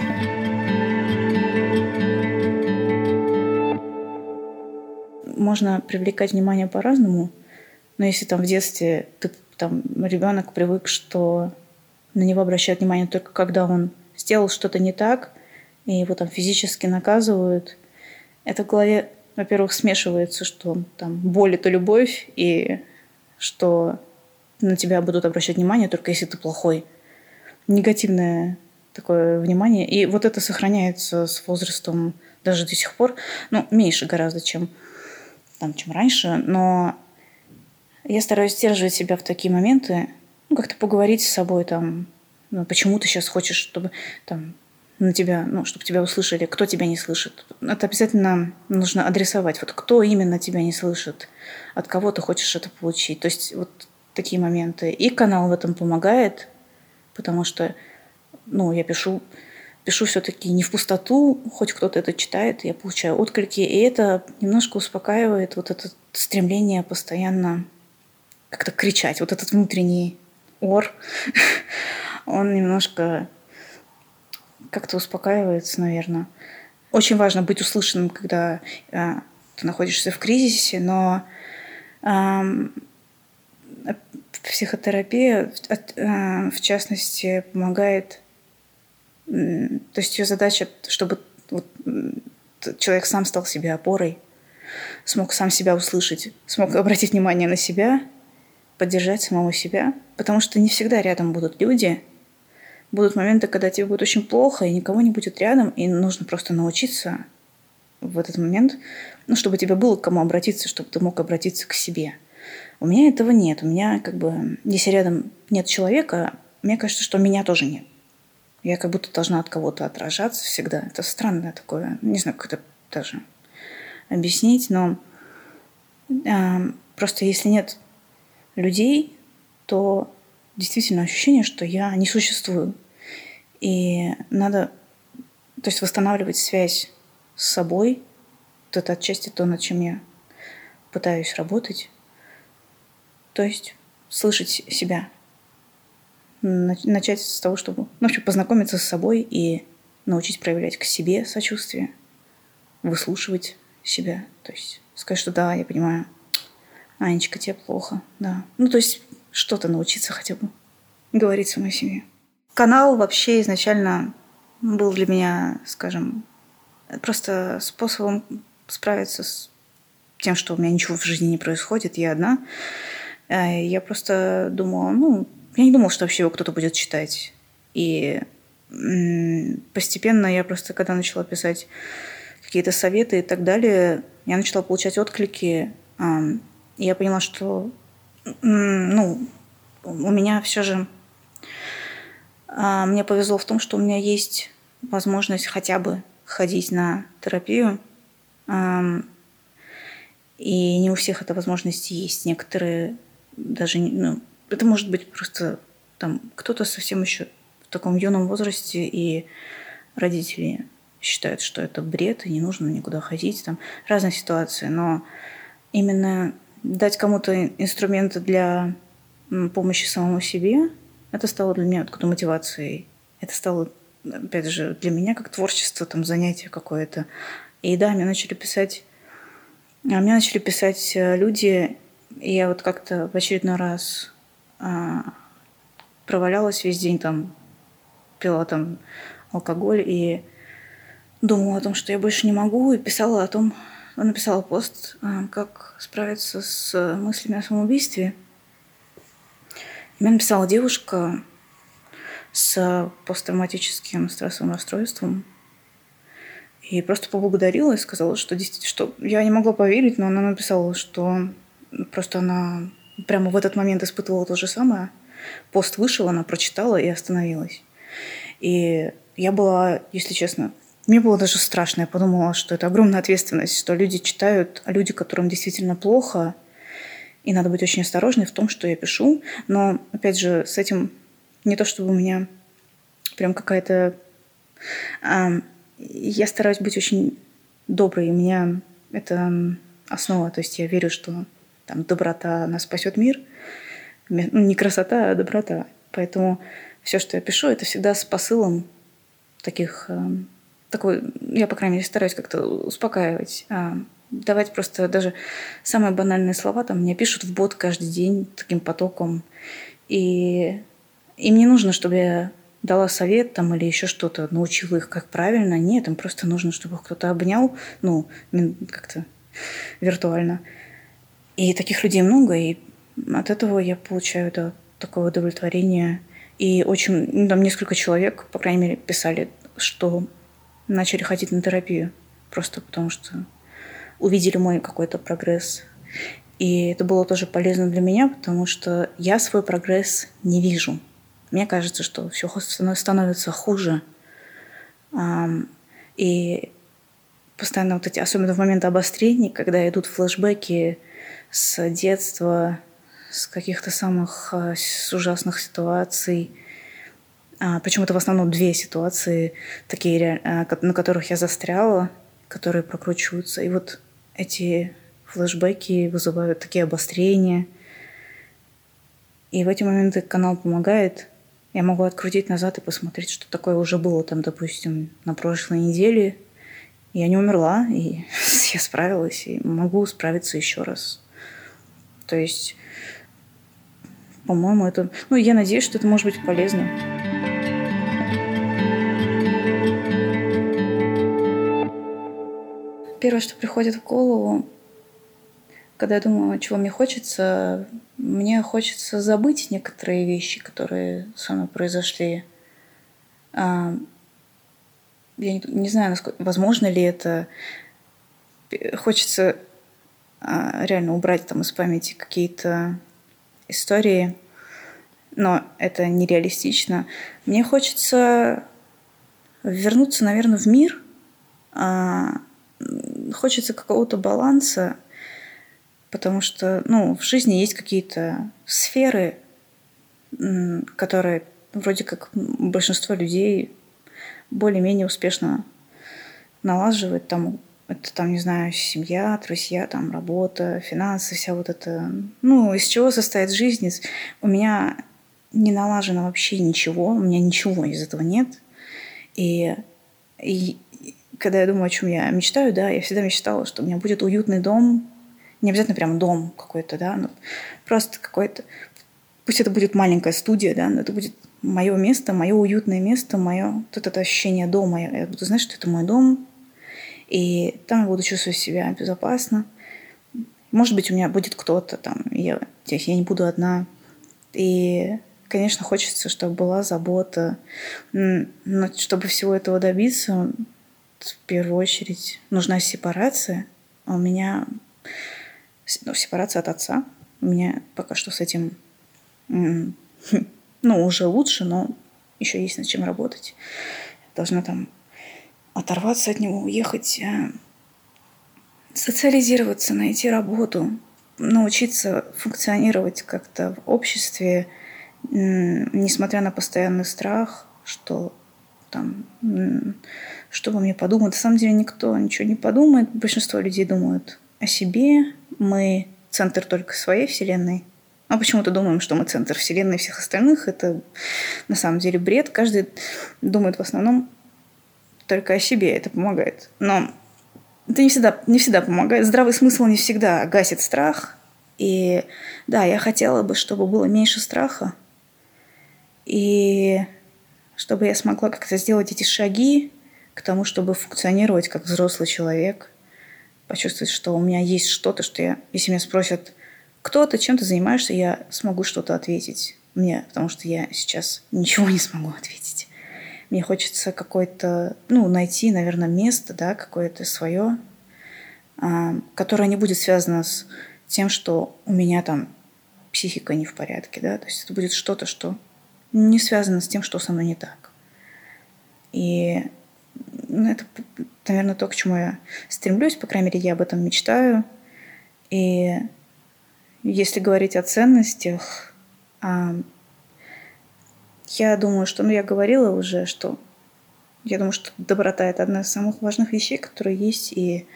Можно привлекать внимание по-разному, но если там в детстве ты, там, ребенок привык, что на него обращают внимание только когда он сделал что-то не так, и его там физически наказывают, это в голове, во-первых, смешивается, что там боль – это любовь, и что на тебя будут обращать внимание только если ты плохой. Негативное такое внимание. И вот это сохраняется с возрастом даже до сих пор. Ну, меньше гораздо, чем, там, чем раньше. Но я стараюсь сдерживать себя в такие моменты, ну, как-то поговорить с собой, там, ну, почему ты сейчас хочешь, чтобы там на тебя, ну, чтобы тебя услышали, кто тебя не слышит. Это обязательно нужно адресовать. Вот кто именно тебя не слышит, от кого ты хочешь это получить. То есть вот такие моменты. И канал в этом помогает, потому что, ну, я пишу, пишу все-таки не в пустоту, хоть кто-то это читает, я получаю отклики, и это немножко успокаивает вот это стремление постоянно как-то кричать, вот этот внутренний ор, (laughs) он немножко как-то успокаивается, наверное. Очень важно быть услышанным, когда э, ты находишься в кризисе, но э, психотерапия, э, в частности, помогает. То есть ее задача, чтобы вот, человек сам стал себе опорой, смог сам себя услышать, смог обратить внимание на себя, поддержать самого себя, потому что не всегда рядом будут люди, будут моменты, когда тебе будет очень плохо, и никого не будет рядом, и нужно просто научиться в этот момент, ну, чтобы тебе было к кому обратиться, чтобы ты мог обратиться к себе. У меня этого нет. У меня как бы, если рядом нет человека, мне кажется, что меня тоже нет. Я как будто должна от кого-то отражаться всегда. Это странное такое. Не знаю, как это даже объяснить, но э, просто если нет людей, то действительно ощущение, что я не существую. И надо, то есть восстанавливать связь с собой. Вот это отчасти то, над чем я пытаюсь работать. То есть слышать себя. Начать с того, чтобы ну, вообще познакомиться с собой и научить проявлять к себе сочувствие, выслушивать себя. То есть сказать, что да, я понимаю, Анечка, тебе плохо, да. Ну, то есть что-то научиться хотя бы говорить самой себе. Канал вообще изначально был для меня, скажем, просто способом справиться с тем, что у меня ничего в жизни не происходит, я одна. Э, я просто думала, ну, я не думала, что вообще его кто-то будет читать. И постепенно я просто, когда начала писать какие-то советы и так далее, я начала получать отклики. И я поняла, что ну, у меня все же а, мне повезло в том, что у меня есть возможность хотя бы ходить на терапию. И не у всех эта возможность есть. Некоторые даже... Ну, это может быть просто там кто-то совсем еще в таком юном возрасте, и родители считают, что это бред, и не нужно никуда ходить. Там разные ситуации. Но именно дать кому-то инструменты для помощи самому себе – это стало для меня откуда мотивацией. Это стало, опять же, для меня как творчество, там, занятие какое-то. И да, мне начали писать... А мне начали писать э, люди, и я вот как-то в очередной раз а, провалялась весь день там, пила там алкоголь и думала о том, что я больше не могу, и писала о том, написала пост, а, как справиться с мыслями о самоубийстве. Мне написала девушка с посттравматическим стрессовым расстройством. И просто поблагодарила и сказала, что действительно, что я не могла поверить, но она написала, что просто она прямо в этот момент испытывала то же самое. Пост вышел, она прочитала и остановилась. И я была, если честно, мне было даже страшно. Я подумала, что это огромная ответственность, что люди читают, а люди, которым действительно плохо, и надо быть очень осторожной в том, что я пишу. Но, опять же, с этим не то, чтобы у меня прям какая-то... А, я стараюсь быть очень доброй. У меня это основа. То есть я верю, что там доброта нас спасет мир. Ну, не красота, а доброта. Поэтому все, что я пишу, это всегда с посылом таких... Такой, я, по крайней мере, стараюсь как-то успокаивать давать просто даже самые банальные слова там мне пишут в бот каждый день таким потоком. И им не нужно, чтобы я дала совет там или еще что-то, научила их, как правильно. Нет, им просто нужно, чтобы их кто-то обнял, ну, как-то виртуально. И таких людей много, и от этого я получаю это, такое удовлетворение. И очень, ну, там несколько человек, по крайней мере, писали, что начали ходить на терапию. Просто потому что увидели мой какой-то прогресс. И это было тоже полезно для меня, потому что я свой прогресс не вижу. Мне кажется, что все становится хуже. И постоянно вот эти, особенно в момент обострений, когда идут флешбеки с детства, с каких-то самых а, с ужасных ситуаций. А, причем это в основном две ситуации, такие, а, на которых я застряла, которые прокручиваются. И вот эти флешбеки вызывают такие обострения. И в эти моменты канал помогает. Я могу открутить назад и посмотреть, что такое уже было там, допустим, на прошлой неделе. Я не умерла, и (laughs) я справилась, и могу справиться еще раз. То есть, по-моему, это... Ну, я надеюсь, что это может быть полезно. Первое, что приходит в голову, когда я думаю, чего мне хочется, мне хочется забыть некоторые вещи, которые со мной произошли. А, я не, знаю, насколько, возможно ли это. Хочется а, реально убрать там из памяти какие-то истории, но это нереалистично. Мне хочется вернуться, наверное, в мир. Хочется какого-то баланса, потому что, ну, в жизни есть какие-то сферы, которые вроде как большинство людей более-менее успешно налаживает. Там, это там, не знаю, семья, друзья, там работа, финансы, вся вот это. Ну, из чего состоит жизнь? У меня не налажено вообще ничего, у меня ничего из этого нет. И, и когда я думаю, о чем я мечтаю, да, я всегда мечтала, что у меня будет уютный дом, не обязательно прям дом какой-то, да, но просто какой-то, пусть это будет маленькая студия, да, но это будет мое место, мое уютное место, мое вот это ощущение дома. Я буду знать, что это мой дом, и там я буду чувствовать себя безопасно. Может быть, у меня будет кто-то там, я, я не буду одна. И, конечно, хочется, чтобы была забота. Но чтобы всего этого добиться, в первую очередь нужна сепарация. А у меня ну, сепарация от отца. У меня пока что с этим (laughs) ну, уже лучше, но еще есть над чем работать. Должна там оторваться от него, уехать, э, социализироваться, найти работу, научиться функционировать как-то в обществе, несмотря на постоянный страх, что там, что бы мне подумать. На самом деле никто ничего не подумает. Большинство людей думают о себе. Мы центр только своей вселенной. А почему-то думаем, что мы центр вселенной всех остальных. Это на самом деле бред. Каждый думает в основном только о себе. Это помогает. Но это не всегда, не всегда помогает. Здравый смысл не всегда гасит страх. И да, я хотела бы, чтобы было меньше страха. И чтобы я смогла как-то сделать эти шаги к тому, чтобы функционировать как взрослый человек, почувствовать, что у меня есть что-то, что я, если меня спросят, кто ты, чем ты занимаешься, я смогу что-то ответить мне, потому что я сейчас ничего не смогу (laughs) ответить. Мне хочется какое-то, ну, найти, наверное, место, да, какое-то свое, а, которое не будет связано с тем, что у меня там психика не в порядке, да, то есть это будет что-то, что не связано с тем, что со мной не так. И ну, это, наверное, то, к чему я стремлюсь, по крайней мере, я об этом мечтаю. И если говорить о ценностях, а, я думаю, что, ну, я говорила уже, что я думаю, что доброта – это одна из самых важных вещей, которые есть, и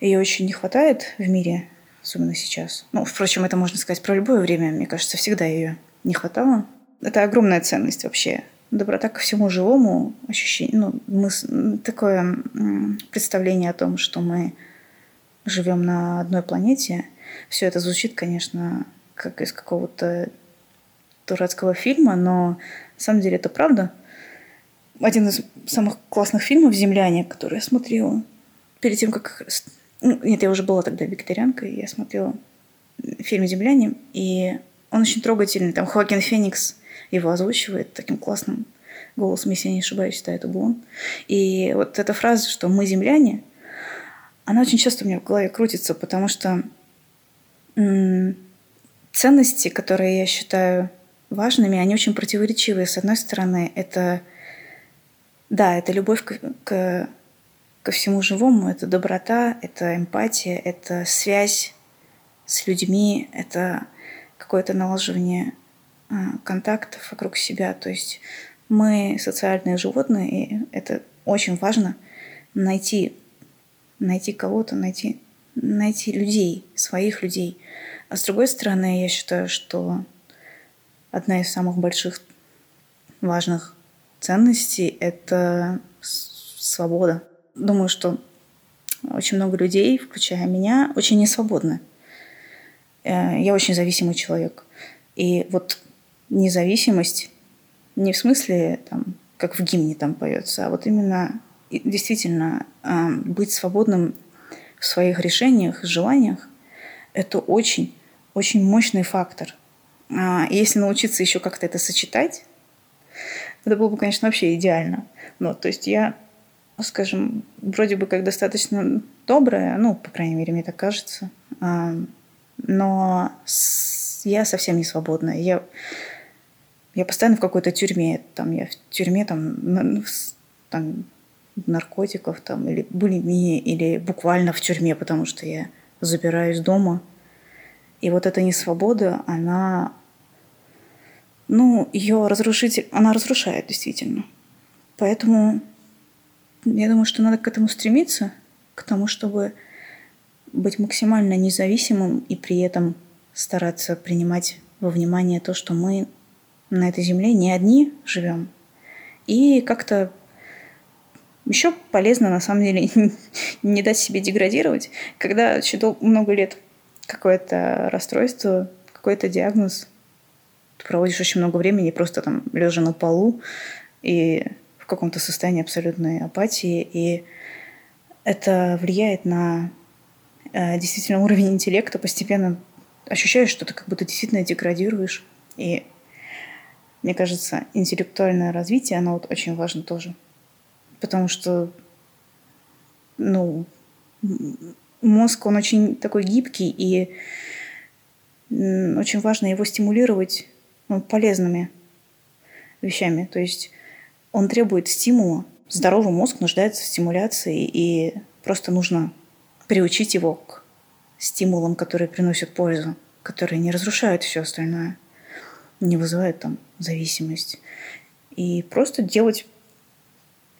ее очень не хватает в мире, особенно сейчас. Ну, впрочем, это можно сказать про любое время. Мне кажется, всегда ее не хватало. Это огромная ценность вообще. Доброта ко всему живому, ощущение, ну, мы, такое представление о том, что мы живем на одной планете. Все это звучит, конечно, как из какого-то дурацкого фильма, но на самом деле это правда. Один из самых классных фильмов «Земляне», который я смотрела перед тем, как... Ну, нет, я уже была тогда вегетарианкой, я смотрела фильм «Земляне», и он очень трогательный. Там Хоакин Феникс – его озвучивает таким классным голосом, если я не ошибаюсь, да, это был он. И вот эта фраза, что мы земляне, она очень часто у меня в голове крутится, потому что м- ценности, которые я считаю важными, они очень противоречивые. С одной стороны, это, да, это любовь к, к, ко всему живому, это доброта, это эмпатия, это связь с людьми, это какое-то налаживание контактов вокруг себя. То есть мы социальные животные, и это очень важно найти, найти кого-то, найти, найти людей, своих людей. А с другой стороны, я считаю, что одна из самых больших важных ценностей – это свобода. Думаю, что очень много людей, включая меня, очень несвободны. Э, я очень зависимый человек. И вот независимость не в смысле, там, как в гимне там поется, а вот именно действительно э, быть свободным в своих решениях, желаниях, это очень, очень мощный фактор. А если научиться еще как-то это сочетать, это было бы, конечно, вообще идеально. Но, то есть я, скажем, вроде бы как достаточно добрая, ну, по крайней мере, мне так кажется, а, но я совсем не свободная. Я я постоянно в какой-то тюрьме. Там я в тюрьме там, там наркотиков там, или булимии, или буквально в тюрьме, потому что я забираюсь дома. И вот эта несвобода, она, ну, ее разрушитель, она разрушает действительно. Поэтому я думаю, что надо к этому стремиться, к тому, чтобы быть максимально независимым и при этом стараться принимать во внимание то, что мы на этой земле не одни живем. И как-то еще полезно, на самом деле, (laughs) не дать себе деградировать, когда еще много лет какое-то расстройство, какой-то диагноз, ты проводишь очень много времени просто там лежа на полу и в каком-то состоянии абсолютной апатии, и это влияет на э, действительно уровень интеллекта, постепенно ощущаешь, что ты как будто действительно деградируешь, и мне кажется, интеллектуальное развитие, оно вот очень важно тоже. Потому что, ну, мозг, он очень такой гибкий, и очень важно его стимулировать ну, полезными вещами. То есть он требует стимула. Здоровый мозг нуждается в стимуляции, и просто нужно приучить его к стимулам, которые приносят пользу, которые не разрушают все остальное не вызывает там зависимость. И просто делать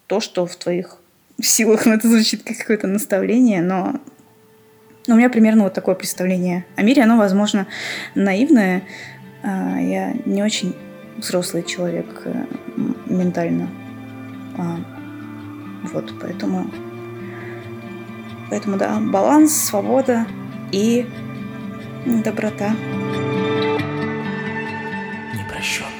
то, что в твоих силах. Ну, это звучит как какое-то наставление, но у меня примерно вот такое представление о мире. Оно, возможно, наивное. А, я не очень взрослый человек э, ментально. А, вот, поэтому... Поэтому, да, баланс, свобода и доброта. Еще.